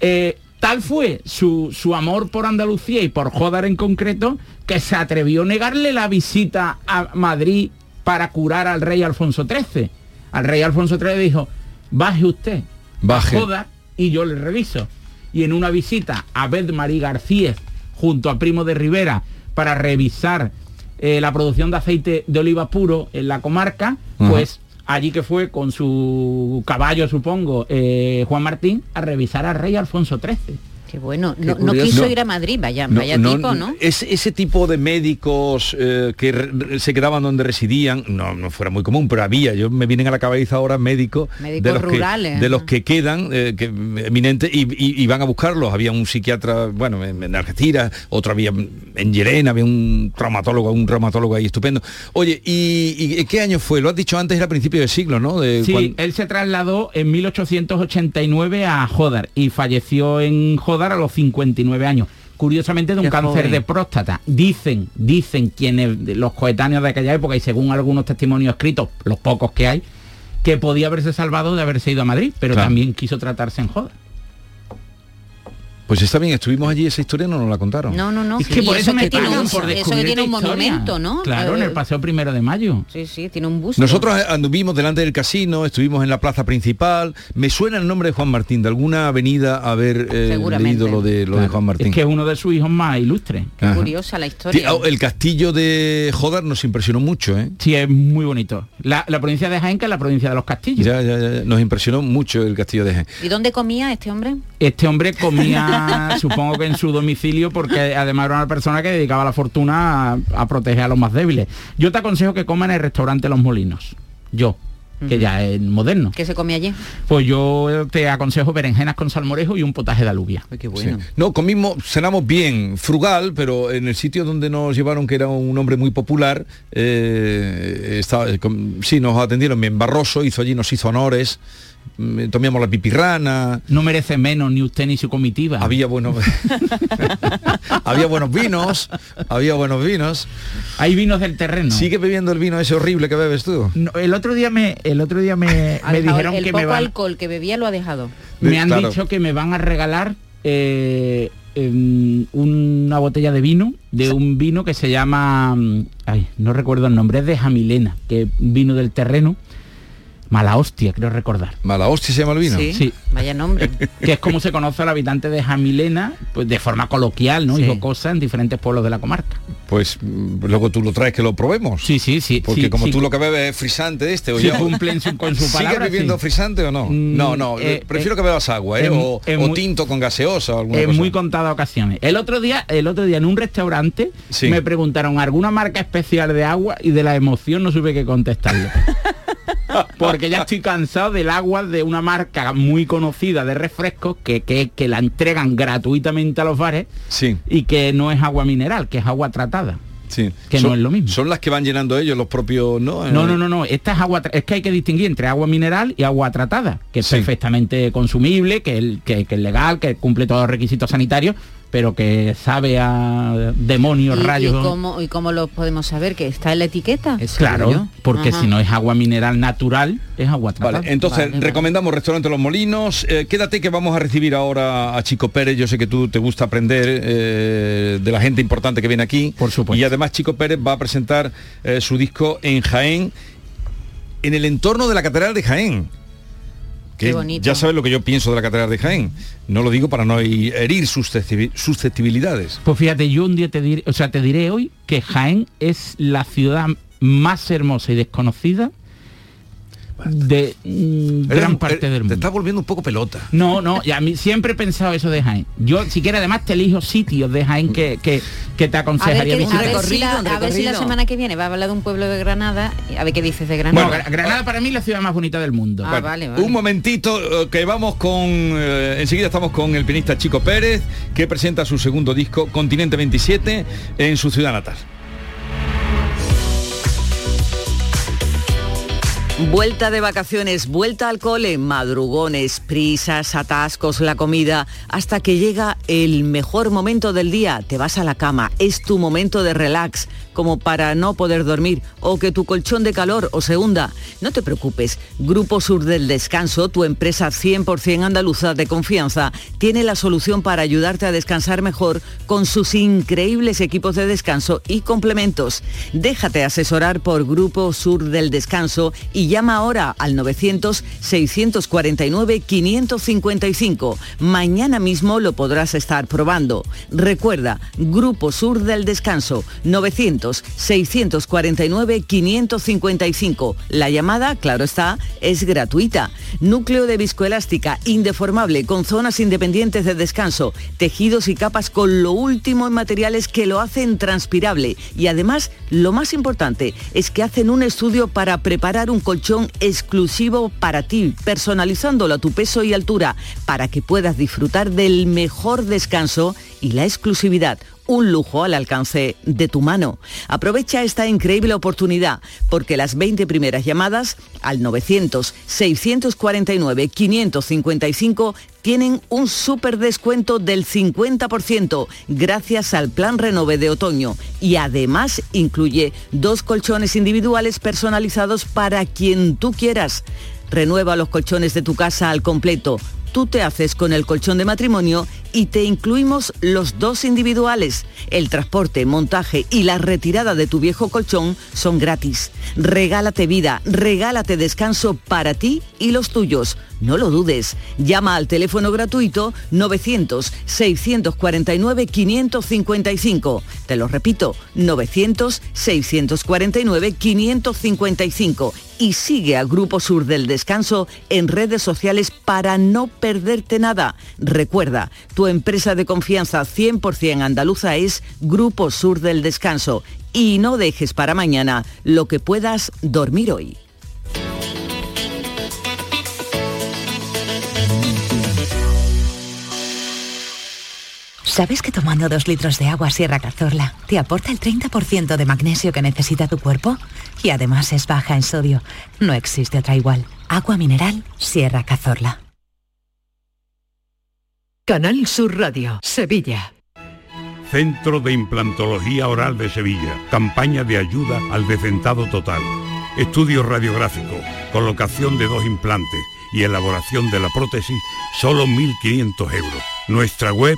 Eh, tal fue su, su amor por Andalucía y por Jodar en concreto que se atrevió a negarle la visita a Madrid para curar al rey Alfonso XIII. Al rey Alfonso XIII dijo, baje usted, Baje. a Jodar y yo le reviso. Y en una visita a Beth Marie García junto a Primo de Rivera para revisar eh, la producción de aceite de oliva puro en la comarca, pues allí que fue con su caballo, supongo, eh, Juan Martín, a revisar al rey Alfonso XIII. Qué bueno. Qué No, quiso No. ir a Madrid, vaya, No, vaya no, tipo, ¿no? Ese, ese tipo de médicos eh, que re- se quedaban donde residían, no, no fuera muy común, pero había, yo me vienen a la cabeza ahora médicos, Médicos de los rurales, que, de los que quedan eh, que, eminentes y, y- y van a buscarlos. Había un psiquiatra, bueno, en, en Algeciras, otro había en Llerena, había un traumatólogo, un reumatólogo ahí estupendo. Oye, ¿y, y qué año fue? Lo has dicho antes, era a principio del siglo, ¿no? De Sí, él se trasladó en 1889 a Jodar y falleció en Jodar a los 59 años. curiosamente de un Qué cáncer joven. de próstata. Dicen, dicen quienes, los coetáneos de aquella época y según algunos testimonios escritos, los pocos que hay, que podía haberse salvado de haberse ido a Madrid, pero Claro. también quiso tratarse en joda. Pues está bien, estuvimos allí, esa historia no nos la contaron. No, no, no. Es que por eso, me que tiene pagan un- por Eso que tiene un monumento, ¿no? Claro, en Eh, el paseo primero de mayo. Sí, sí, tiene un busto. Nosotros anduvimos delante del casino, estuvimos en la plaza principal. Me suena el nombre de Juan Martín, de alguna avenida haber eh, leído lo de, lo de Claro. Juan Martín. Es que es uno de sus hijos más ilustres. Ajá. Curiosa la historia. El castillo de Jodar nos impresionó mucho, ¿eh? Sí, es muy bonito. La, la provincia de Jaén, que es la provincia de los castillos. Ya, ya, ya, nos impresionó mucho el castillo de Jaén. ¿Y dónde comía este hombre? Este hombre comía, supongo que en su domicilio, porque además era una persona que dedicaba la fortuna a, a proteger a los más débiles. Yo te aconsejo que coma en el restaurante Los Molinos. Yo, que ya es moderno. ¿Qué se comía allí? Pues yo te aconsejo berenjenas con salmorejo y un potaje de alubia. qué Sí. No, comimos, cenamos bien, frugal, pero en el sitio donde nos llevaron, que era un hombre muy popular, eh, estaba, eh, com- sí, nos atendieron bien. Barroso hizo allí, nos hizo honores, tomamos la pipirrana, No merece menos ni usted ni su comitiva. había buenos, había buenos vinos, había buenos vinos. Hay vinos del terreno. Sigue bebiendo el vino ese horrible que bebes tú. No, el otro día me, el otro día me, me dijeron el que poco me van, alcohol que bebía lo ha dejado. me han Claro. dicho que me van a regalar eh, em, una botella de vino de un vino que se llama mm, ay no recuerdo el nombre es de Jamilena que es un vino del terreno mala hostia creo recordar Mala hostia se llama el vino. Sí. Sí. Vaya nombre. que es como se conoce al habitante de Jamilena pues de forma coloquial no Sí. y jocosa en diferentes pueblos de la comarca Pues mm, luego tú lo traes que lo probemos. sí sí sí Porque sí, como sí. tú lo que bebes es frisante este o ya. cumplen su- con su ¿Sigues palabra, bebiendo sí. frisante o no? Mm, no, no, eh, prefiero eh, que bebas agua, ¿eh? o, o muy- tinto con gaseosa o alguna en cosa. muy contadas ocasiones. El otro día, el otro día en un restaurante Sí. me preguntaron alguna marca especial de agua y de la emoción no supe qué contestarle. Porque ya estoy cansado del agua de una marca muy conocida de refrescos que, que, que la entregan gratuitamente a los bares Sí, y que no es agua mineral, que es agua tratada. sí. Que son, no es lo mismo. Son las que van llenando ellos los propios, ¿no? No, Eh, no, no, no. Esta es agua, es que hay que distinguir entre agua mineral y agua tratada, que es Sí. perfectamente consumible, que, el- que, que es legal, que cumple todos los requisitos sanitarios, pero que sabe a demonios, ¿Y, y rayos. cómo, ¿Y cómo lo podemos saber? ¿Que está en la etiqueta? Claro, porque Ajá. si no es agua mineral natural, es agua tratada. Vale, entonces Vale, vale. recomendamos Restaurante Los Molinos. Eh, quédate que vamos a recibir ahora a Chico Pérez. Yo sé que tú te gusta aprender eh, de la gente importante que viene aquí. Por supuesto. Y además Chico Pérez va a presentar eh, su disco en Jaén, en el entorno de la Catedral de Jaén. Que Qué bonito. ya sabes lo que yo pienso de la Catedral de Jaén. No lo digo para no herir susceptibi- susceptibilidades. Pues fíjate, yo un día te diré, o sea, te diré hoy que Jaén es la ciudad más hermosa y desconocida de mm, gran parte del Te mundo. estás volviendo un poco pelota. No, no, y a mí siempre he pensado eso de Jaén. Yo, si quieres, además te elijo sitios de Jaén que, que, que te A ver, aconsejaría qué- a, visitar. ver si la, un a ver si la recorrido. semana que viene va a hablar de un pueblo de Granada. y A ver qué dices de Bueno, Granada. Gra- Granada para mí es la ciudad más bonita del mundo. Ah, Bueno, vale, vale. Un momentito eh, que vamos con... eh, enseguida estamos con el pianista Chico Pérez, que presenta su segundo disco, Continente 27, en su ciudad natal. Vuelta de vacaciones, vuelta al cole, madrugones, prisas, atascos, la comida, hasta que llega el mejor momento del día, te vas a la cama, es tu momento de relax, como para no poder dormir o que tu colchón de calor o se hunda. No te preocupes, Grupo Sur del Descanso, tu empresa 100% andaluza de confianza, tiene la solución para ayudarte a descansar mejor con sus increíbles equipos de descanso y complementos. Déjate asesorar por Grupo Sur del Descanso y llama ahora al 900-649-555. Mañana mismo lo podrás estar probando. Recuerda, Grupo Sur del Descanso, 900-649-555. La llamada, claro está, es gratuita. Núcleo de viscoelástica, indeformable, con zonas independientes de descanso, tejidos y capas con lo último en materiales que lo hacen transpirable. Y además, lo más importante es que hacen un estudio para preparar un exclusivo para ti, personalizándolo a tu peso y altura, para que puedas disfrutar del mejor descanso y la exclusividad. Un lujo al alcance de tu mano. Aprovecha esta increíble oportunidad porque las 20 primeras llamadas al 900-649-555 tienen un súper descuento del 50% gracias al plan Renove de otoño y además incluye dos colchones individuales personalizados para quien tú quieras. Renueva los colchones de tu casa al completo tú te haces con el colchón de matrimonio y te incluimos los dos individuales. El transporte, montaje y la retirada de tu viejo colchón son gratis. Regálate vida, regálate descanso para ti y los tuyos. No lo dudes. Llama al teléfono gratuito 900-649-555. Te lo repito, 900-649-555. Y sigue a Grupo Sur del Descanso en redes sociales para no perderte nada. Recuerda, tu empresa de confianza 100% andaluza es Grupo Sur del Descanso. Y no dejes para mañana lo que puedas dormir hoy. ¿Sabes que tomando dos litros de agua Sierra Cazorla te aporta el 30% de magnesio que necesita tu cuerpo? Y además es baja en sodio. No existe otra igual. Agua mineral Sierra Cazorla. Canal Sur Radio, Sevilla. Centro de Implantología Oral de Sevilla. Campaña de ayuda al decentado total. Estudio radiográfico, colocación de dos implantes y elaboración de la prótesis, solo 1.500 euros. Nuestra web,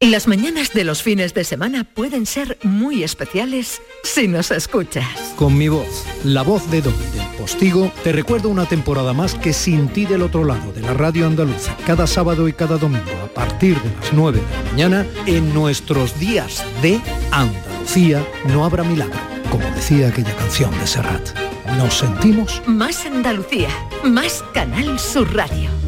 Las mañanas de los fines de semana pueden ser muy especiales si nos escuchas. Con mi voz, la voz de Don del Postigo, te recuerdo una temporada más que sin ti del otro lado de la radio andaluza, cada sábado y cada domingo a partir de las 9 de la mañana, en nuestros días de Andalucía no habrá milagro, como decía aquella canción de Serrat. Nos sentimos Más Andalucía, más Canal Sur Radio.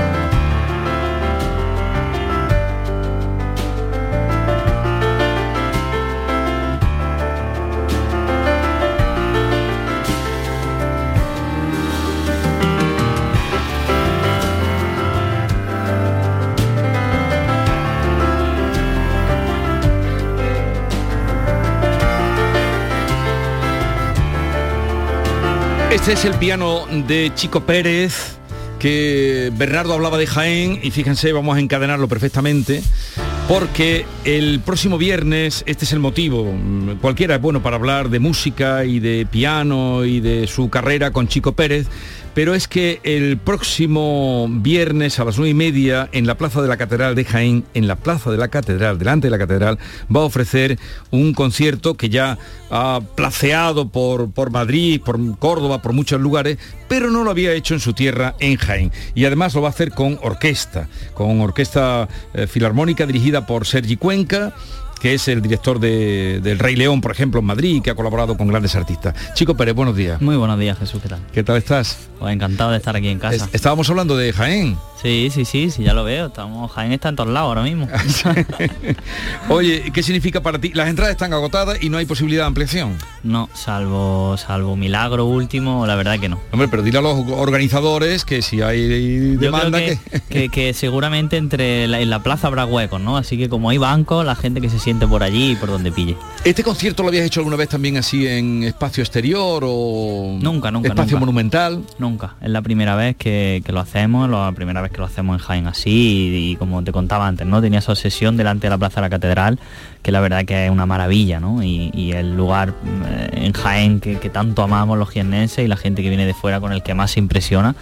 Este es el piano de Chico Pérez, que Bernardo hablaba de Jaén y fíjense, vamos a encadenarlo perfectamente, porque el próximo viernes, este es el motivo, cualquiera es bueno para hablar de música y de piano y de su carrera con Chico Pérez, pero es que el próximo viernes a las nueve y media en la Plaza de la Catedral de Jaén, en la Plaza de la Catedral, delante de la Catedral, va a ofrecer un concierto que ya ha placeado por, por Madrid, por Córdoba, por muchos lugares, pero no lo había hecho en su tierra, en Jaén. Y además lo va a hacer con orquesta, con orquesta eh, filarmónica dirigida por Sergi Cuenca que es el director de, del Rey León, por ejemplo, en Madrid, que ha colaborado con grandes artistas. Chico Pérez, buenos días. Muy buenos días, Jesús, ¿qué tal? ¿Qué tal estás? Pues encantado de estar aquí en casa. Es- estábamos hablando de Jaén. Sí, sí, sí, sí, ya lo veo. Estamos, Jaén está en todos lados ahora mismo. Oye, ¿qué significa para ti? Las entradas están agotadas y no hay posibilidad de ampliación. No, salvo salvo milagro último, la verdad que no. Hombre, pero dile a los organizadores que si hay demanda Yo creo que, que, que seguramente entre la, en la plaza habrá huecos, ¿no? Así que como hay banco, la gente que se siente por allí y por donde pille. ¿Este concierto lo habías hecho alguna vez también así en espacio exterior o Nunca, nunca. espacio nunca. monumental? Nunca. Es la primera vez que, que lo hacemos, la primera vez que lo hacemos en Jaén así y, como te contaba antes, ¿no? Tenía esa obsesión delante de la Plaza de la Catedral, que la verdad que es una maravilla, ¿no? Y, el lugar eh, en Jaén que, que tanto amamos los jiennenses y la gente que viene de fuera con el que más se impresiona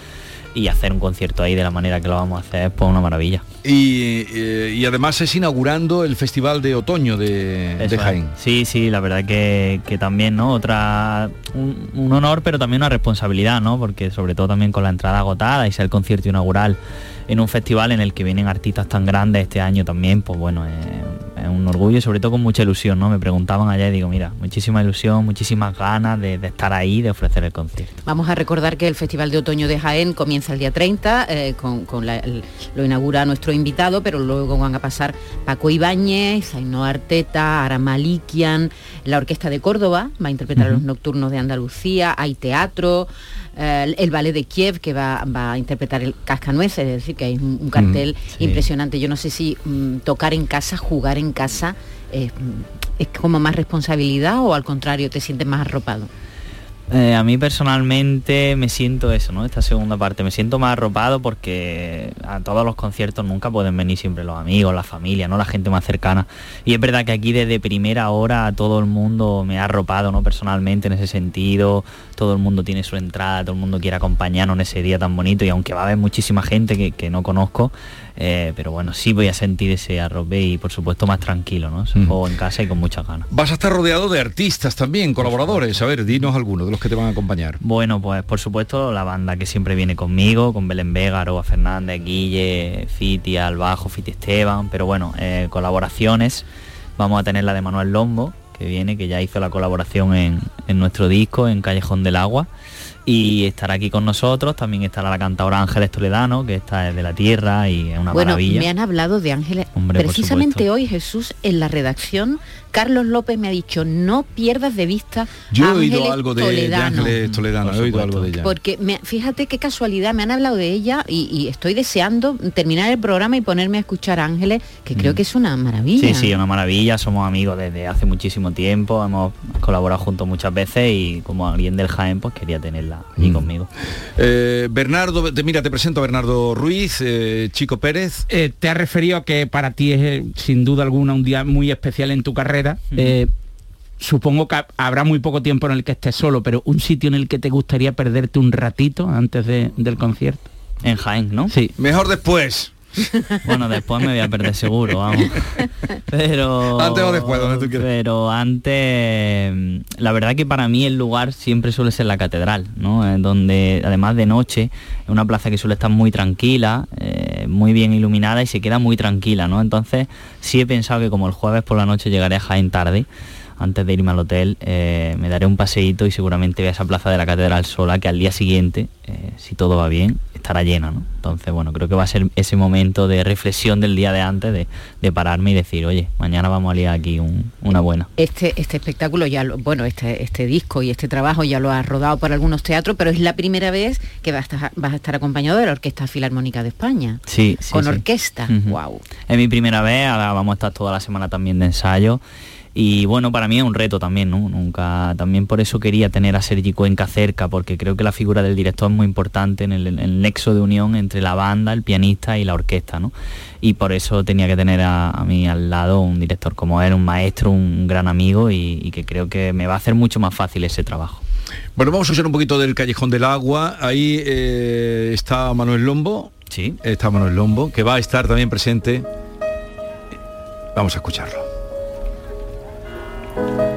y hacer un concierto ahí de la manera que lo vamos a hacer es pues una maravilla. Y, eh, y además es inaugurando el Festival de Otoño de, de es. Jaén. Sí, sí, la verdad que, que también, ¿no? Otra, un, un honor, pero también una responsabilidad, ¿no? Porque sobre todo también con la entrada agotada y ser el concierto inaugural en un festival en el que vienen artistas tan grandes este año también, pues bueno, eh, es un orgullo y sobre todo con mucha ilusión, ¿no? Me preguntaban allá y digo, mira, muchísima ilusión, muchísimas ganas de, de estar ahí, de ofrecer el concierto. Vamos a recordar que el Festival de Otoño de Jaén comienza el día 30, eh, con, con la- el- lo inaugura nuestro invitado, pero luego van a pasar Paco Ibáñez, Ainhoa Arteta, Ara Malikian, la Orquesta de Córdoba va a interpretar Ujú. los nocturnos de Andalucía, hay teatro, eh, el Ballet de Kiev que va, va a interpretar el Cascanueces, es decir, que hay un, un cartel sí. impresionante. Yo no sé si mm, tocar en casa, jugar en casa, eh, es como más responsabilidad o al contrario te sientes más arropado. Eh, a mí personalmente me siento eso, ¿no? Esta segunda parte, me siento más arropado porque a todos los conciertos nunca pueden venir siempre los amigos, la familia, ¿no? La gente más cercana. Y es verdad que aquí desde primera hora todo el mundo me ha arropado, ¿no? Personalmente en ese sentido, todo el mundo tiene su entrada, todo el mundo quiere acompañarnos en ese día tan bonito y aunque va a haber muchísima gente que, que no conozco, eh, pero bueno, sí voy a sentir ese arrope y por supuesto más tranquilo, ¿no? Mm. O en casa y con muchas ganas. Vas a estar rodeado de artistas también, colaboradores. A ver, dinos algunos de los que te van a acompañar. Bueno, pues por supuesto la banda que siempre viene conmigo, con Belén Vega, Aroa Fernández, Guille, Fiti al bajo, Fiti Esteban, pero bueno, eh, colaboraciones. Vamos a tener la de Manuel Lombo, que viene, que ya hizo la colaboración en, en nuestro disco, en Callejón del Agua. Y estará aquí con nosotros, también estará la cantadora Ángeles Toledano, que está de la tierra y es una bueno, maravilla. me han hablado de Ángeles. Hombre, Precisamente hoy, Jesús, en la redacción, Carlos López me ha dicho, no pierdas de vista Yo he oído Ángeles algo de, de Toledano". Ángeles Toledano, he oído algo de ella. Porque me- fíjate qué casualidad, me han hablado de ella y, y estoy deseando terminar el programa y ponerme a escuchar a Ángeles, que creo que es una maravilla. Sí, sí, una maravilla, somos amigos desde hace muchísimo tiempo, hemos colaborado juntos muchas veces y como alguien del Jaén pues quería tenerla allí conmigo. Eh, Bernardo, te- mira, te presento a Bernardo Ruiz, eh, Chico Pérez. Eh, te has referido a que para ti es sin duda alguna un día muy especial en tu carrera. Eh, supongo que ha- habrá muy poco tiempo en el que estés solo, pero un sitio en el que te gustaría perderte un ratito antes de- del concierto. En Jaén, ¿no? Sí. Mejor después. Bueno, después me voy a perder seguro, vamos. Pero Antes o después, donde tú quieras. Pero antes, la verdad que para mí el lugar siempre suele ser la catedral, ¿no? Eh, donde además de noche es una plaza que suele estar muy tranquila, eh, muy bien iluminada y se queda muy tranquila, ¿no? Entonces sí he pensado que como el jueves por la noche llegaré a Jaén tarde. Antes de irme al hotel, eh, me daré un paseíto y seguramente voy a esa plaza de la catedral sola que al día siguiente, eh, si todo va bien, estará llena, ¿no? Entonces, bueno, creo que va a ser ese momento de reflexión del día de antes, de, de pararme y decir, oye, mañana vamos a liar aquí un- una buena. Este, este espectáculo ya lo, bueno, este, este disco y este trabajo ya lo has rodado por algunos teatros, pero es la primera vez que vas a estar, vas a estar acompañado de la Orquesta Filarmónica de España. Sí, sí, Con sí. orquesta. Wow. Es mi primera vez, ahora vamos a estar toda la semana también de ensayo. Y bueno, para mí es un reto también, ¿no? Nunca, también por eso quería tener a Sergi Cuenca cerca, porque creo que la figura del director es muy importante en el, en el nexo de unión entre la banda, el pianista y la orquesta, ¿no? Y por eso tenía que tener a, a mí al lado un director como él, un maestro, un gran amigo y, y que creo que me va a hacer mucho más fácil ese trabajo. Bueno, vamos a usar un poquito del Callejón del Agua. Ahí eh, está Manuel Lombo. Sí. Está Manuel Lombo, que va a estar también presente. Vamos a escucharlo. 아!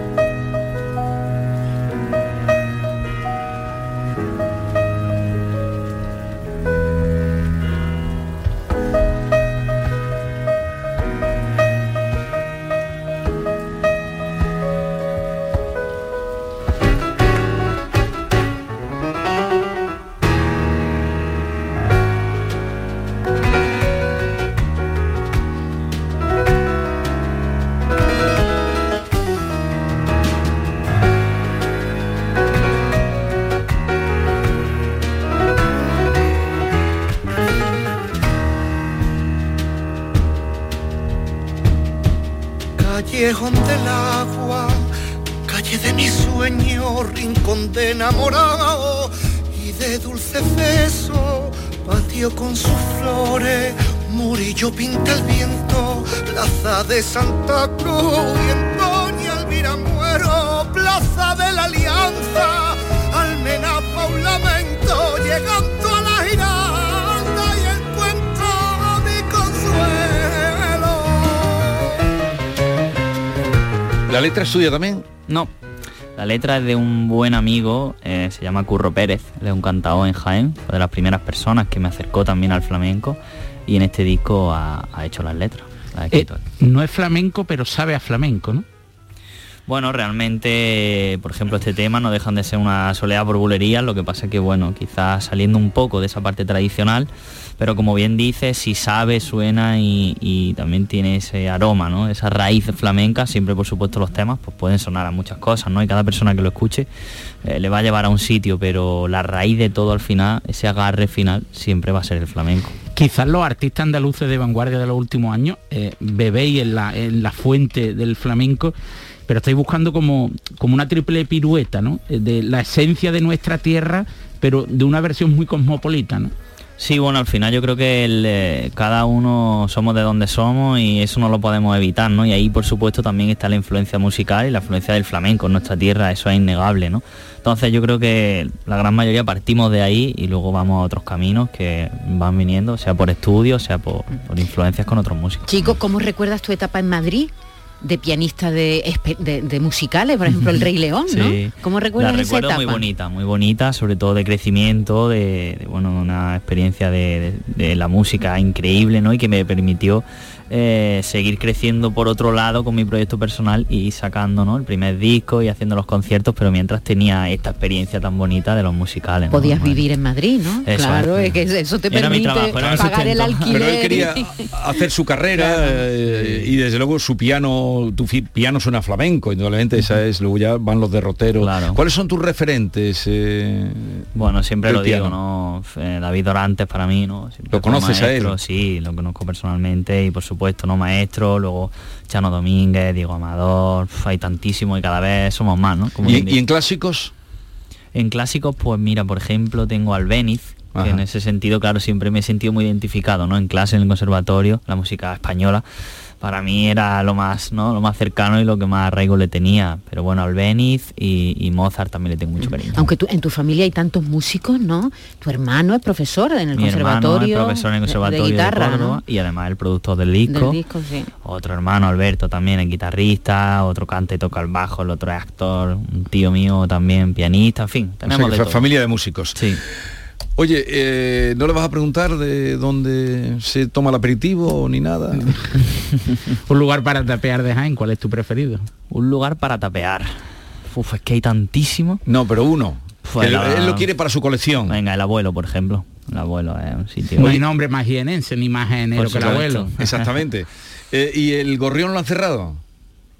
¿La letra es suya también? No. La letra es de un buen amigo, eh, se llama Curro Pérez, él es un cantador en Jaén, fue de las primeras personas que me acercó también al flamenco y en este disco ha, ha hecho las letras. Eh, no es flamenco, pero sabe a flamenco, ¿no? Bueno, realmente, por ejemplo, este tema no dejan de ser una soleada por bulerías, lo que pasa que, bueno, quizás saliendo un poco de esa parte tradicional, pero como bien dice, si sabe, suena y, y también tiene ese aroma, ¿no? Esa raíz flamenca, siempre por supuesto los temas pues pueden sonar a muchas cosas, ¿no? Y cada persona que lo escuche eh, le va a llevar a un sitio, pero la raíz de todo al final, ese agarre final, siempre va a ser el flamenco. Quizás los artistas andaluces de vanguardia de los últimos años eh, bebéis en la, en la fuente del flamenco, pero estáis buscando como, como una triple pirueta, ¿no? Eh, De la esencia de nuestra tierra, pero de una versión muy cosmopolita, ¿no? Sí, bueno, al final yo creo que el, eh, cada uno somos de donde somos y eso no lo podemos evitar, ¿no? Y ahí, por supuesto, también está la influencia musical y la influencia del flamenco en nuestra tierra, eso es innegable, ¿no? Entonces yo creo que la gran mayoría partimos de ahí y luego vamos a otros caminos que van viniendo, sea por estudios, sea por, por influencias con otros músicos. Chico, ¿cómo recuerdas tu etapa en Madrid? De pianista de, de- de musicales, por ejemplo, El Rey León, ¿no? Sí. ¿Cómo recuerdas la esa etapa? muy bonita, muy bonita, sobre todo de crecimiento, de, de, bueno, una experiencia de la música increíble, ¿no? Y que me permitió eh, seguir creciendo por otro lado con mi proyecto personal y sacando, ¿no? El primer disco y haciendo los conciertos, pero mientras tenía esta experiencia tan bonita de los musicales. ¿no? Podías Bueno, vivir en Madrid, ¿no? Eso claro, es. es que eso te Era mi permite trabajo, pagar el alquiler. Pero él quería hacer su carrera eh, y desde luego su piano, tu piano suena flamenco, indudablemente esa es, luego ya van los derroteros. ¿Cuáles son tus referentes? eh, Bueno, siempre lo digo? ¿no? David Dorantes para mí, ¿no? Siempre ¿Lo conoces a él? maestro, Sí, lo conozco personalmente y por supuesto, ¿no? Maestro, luego Chano Domínguez, Diego Amador, hay tantísimos y cada vez somos más, ¿no? Como ¿Y, en clásicos? En clásicos, pues mira, por ejemplo, tengo al Beniz, que en ese sentido, claro, siempre me he sentido muy identificado, ¿no? En clase, en el conservatorio, la música española, para mí era lo más, ¿no? Lo más cercano y lo que más arraigo le tenía. Pero bueno, al Beniz y, y Mozart también le tengo mucho cariño. Aunque tú, en tu familia hay tantos músicos, ¿no? Tu hermano es profesor en el Mi hermano conservatorio. es profesor en el de- conservatorio de, de, guitarra, Córdoba ¿no? y además el productor del disco. Del disco, sí. Otro hermano, Alberto, también es guitarrista, otro canta y toca el bajo, el otro es actor, un tío mío también pianista, en fin, O sea tenemos de todo. familia de músicos. Sí. Oye, eh, ¿no le vas a preguntar de dónde se toma el aperitivo ni nada? Un lugar para tapear de Jaén, ¿cuál es tu preferido? Un lugar para tapear. Uf, es que hay tantísimo. No, pero uno. Pues Él- la- él lo quiere para su colección. Venga, el abuelo, por ejemplo. El abuelo es un sitio. No hay nombre más jienense ni más genero que el abuelo. Exactamente. Eh, ¿Y el gorrión lo han cerrado?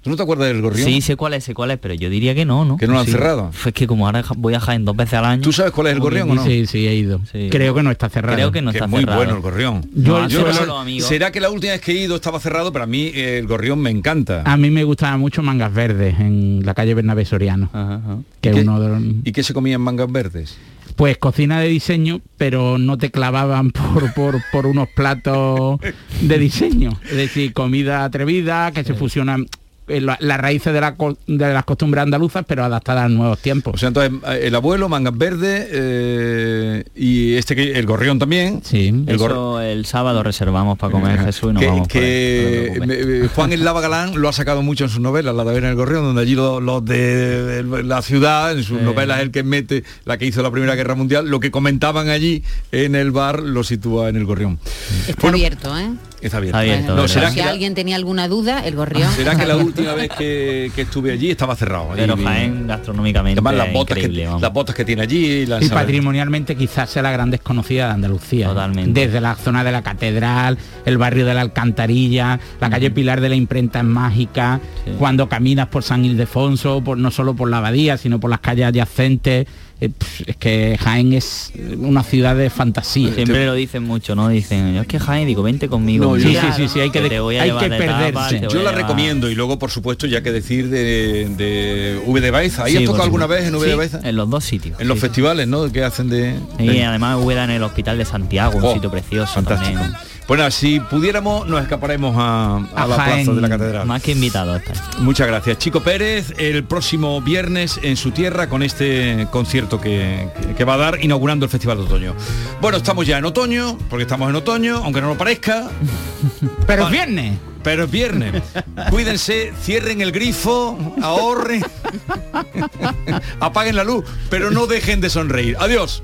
¿Tú no te acuerdas del gorrión? Sí, sé cuál es, sé cuál es, pero yo diría que no, ¿no? ¿Que no lo han Sí. cerrado? Fue que como ahora voy a Jaén dos veces al año. ¿Tú sabes cuál es el gorrión o no? Sí, sí, he ido. Sí. Creo que no está cerrado. Creo que no que está es muy cerrado. bueno el gorrión. Yo No, yo solo. ¿Será que la última vez que he ido estaba cerrado? Pero a mí eh, el gorrión me encanta. A mí me gustaban mucho mangas verdes en la calle Bernabé Soriano, Ajá, ajá. que es ¿Qué? uno de los... ¿Y qué se comía en mangas verdes? Pues cocina de diseño, pero no te clavaban por, por, por unos platos de diseño. Es decir, comida atrevida, que se fusionan eh, la- las raíces de, la co- de las costumbres andaluzas, pero adaptadas a nuevos tiempos. O sea, entonces eh, el abuelo, mangas verdes eh, y este que el gorrión también. Sí. El Eso el sábado reservamos para comer Jesús y nos que, vamos ahí, que no me- Juan el Lava Galán lo ha sacado mucho en sus novelas, la de Ver en el Gorrión, donde allí los, los de, de la ciudad, en sus novelas, el que mete la que hizo la Primera Guerra Mundial, lo que comentaban allí en el bar lo sitúa en el Gorrión. Está abierto, ¿eh? Está abierto, No, será si que, la, alguien tenía alguna duda, el gorrión. será que la. Última vez que, que estuve allí estaba cerrado. Pero Y- Jaén gastronómicamente Además las es botas, increíble, que, vamos. las botas que tiene allí. la Y patrimonialmente quizás sea la gran desconocida de Andalucía. Totalmente. Desde la zona de la catedral, el barrio de la Alcantarilla, la calle Pilar de la Imprenta es mágica, Sí. cuando caminas por San Ildefonso, por, no solo por la abadía, sino por las calles adyacentes, es que Jaén es una ciudad de fantasía. Siempre lo dicen mucho, ¿no? Dicen, yo es que Jaén, digo, vente conmigo. No, yo- Sí, sí, sí, sí, hay que- te voy a hay llevar que perderse. te voy Yo la llevar- recomiendo y luego, por supuesto, ya que decir de, de V de Baeza. ¿Ahí Sí, has tocado alguna vez en V Sí, de Baeza? En los dos sitios. En los festivales, ¿no? Que hacen de... Y de- además Úbeda en el hospital de Santiago, un sitio precioso fantástico. también. Nada, si pudiéramos, nos escaparemos a, a A la Jaén, plaza de la catedral. Más que invitado está. Muchas gracias. Chico Pérez, el próximo viernes en su tierra con este concierto que, que- que va a dar inaugurando el Festival de Otoño. Bueno, estamos ya en otoño, porque estamos en otoño, aunque no lo parezca. Pero es viernes. Pero es viernes. Cuídense, cierren el grifo, ahorren, apaguen la luz, pero no dejen de sonreír. Adiós.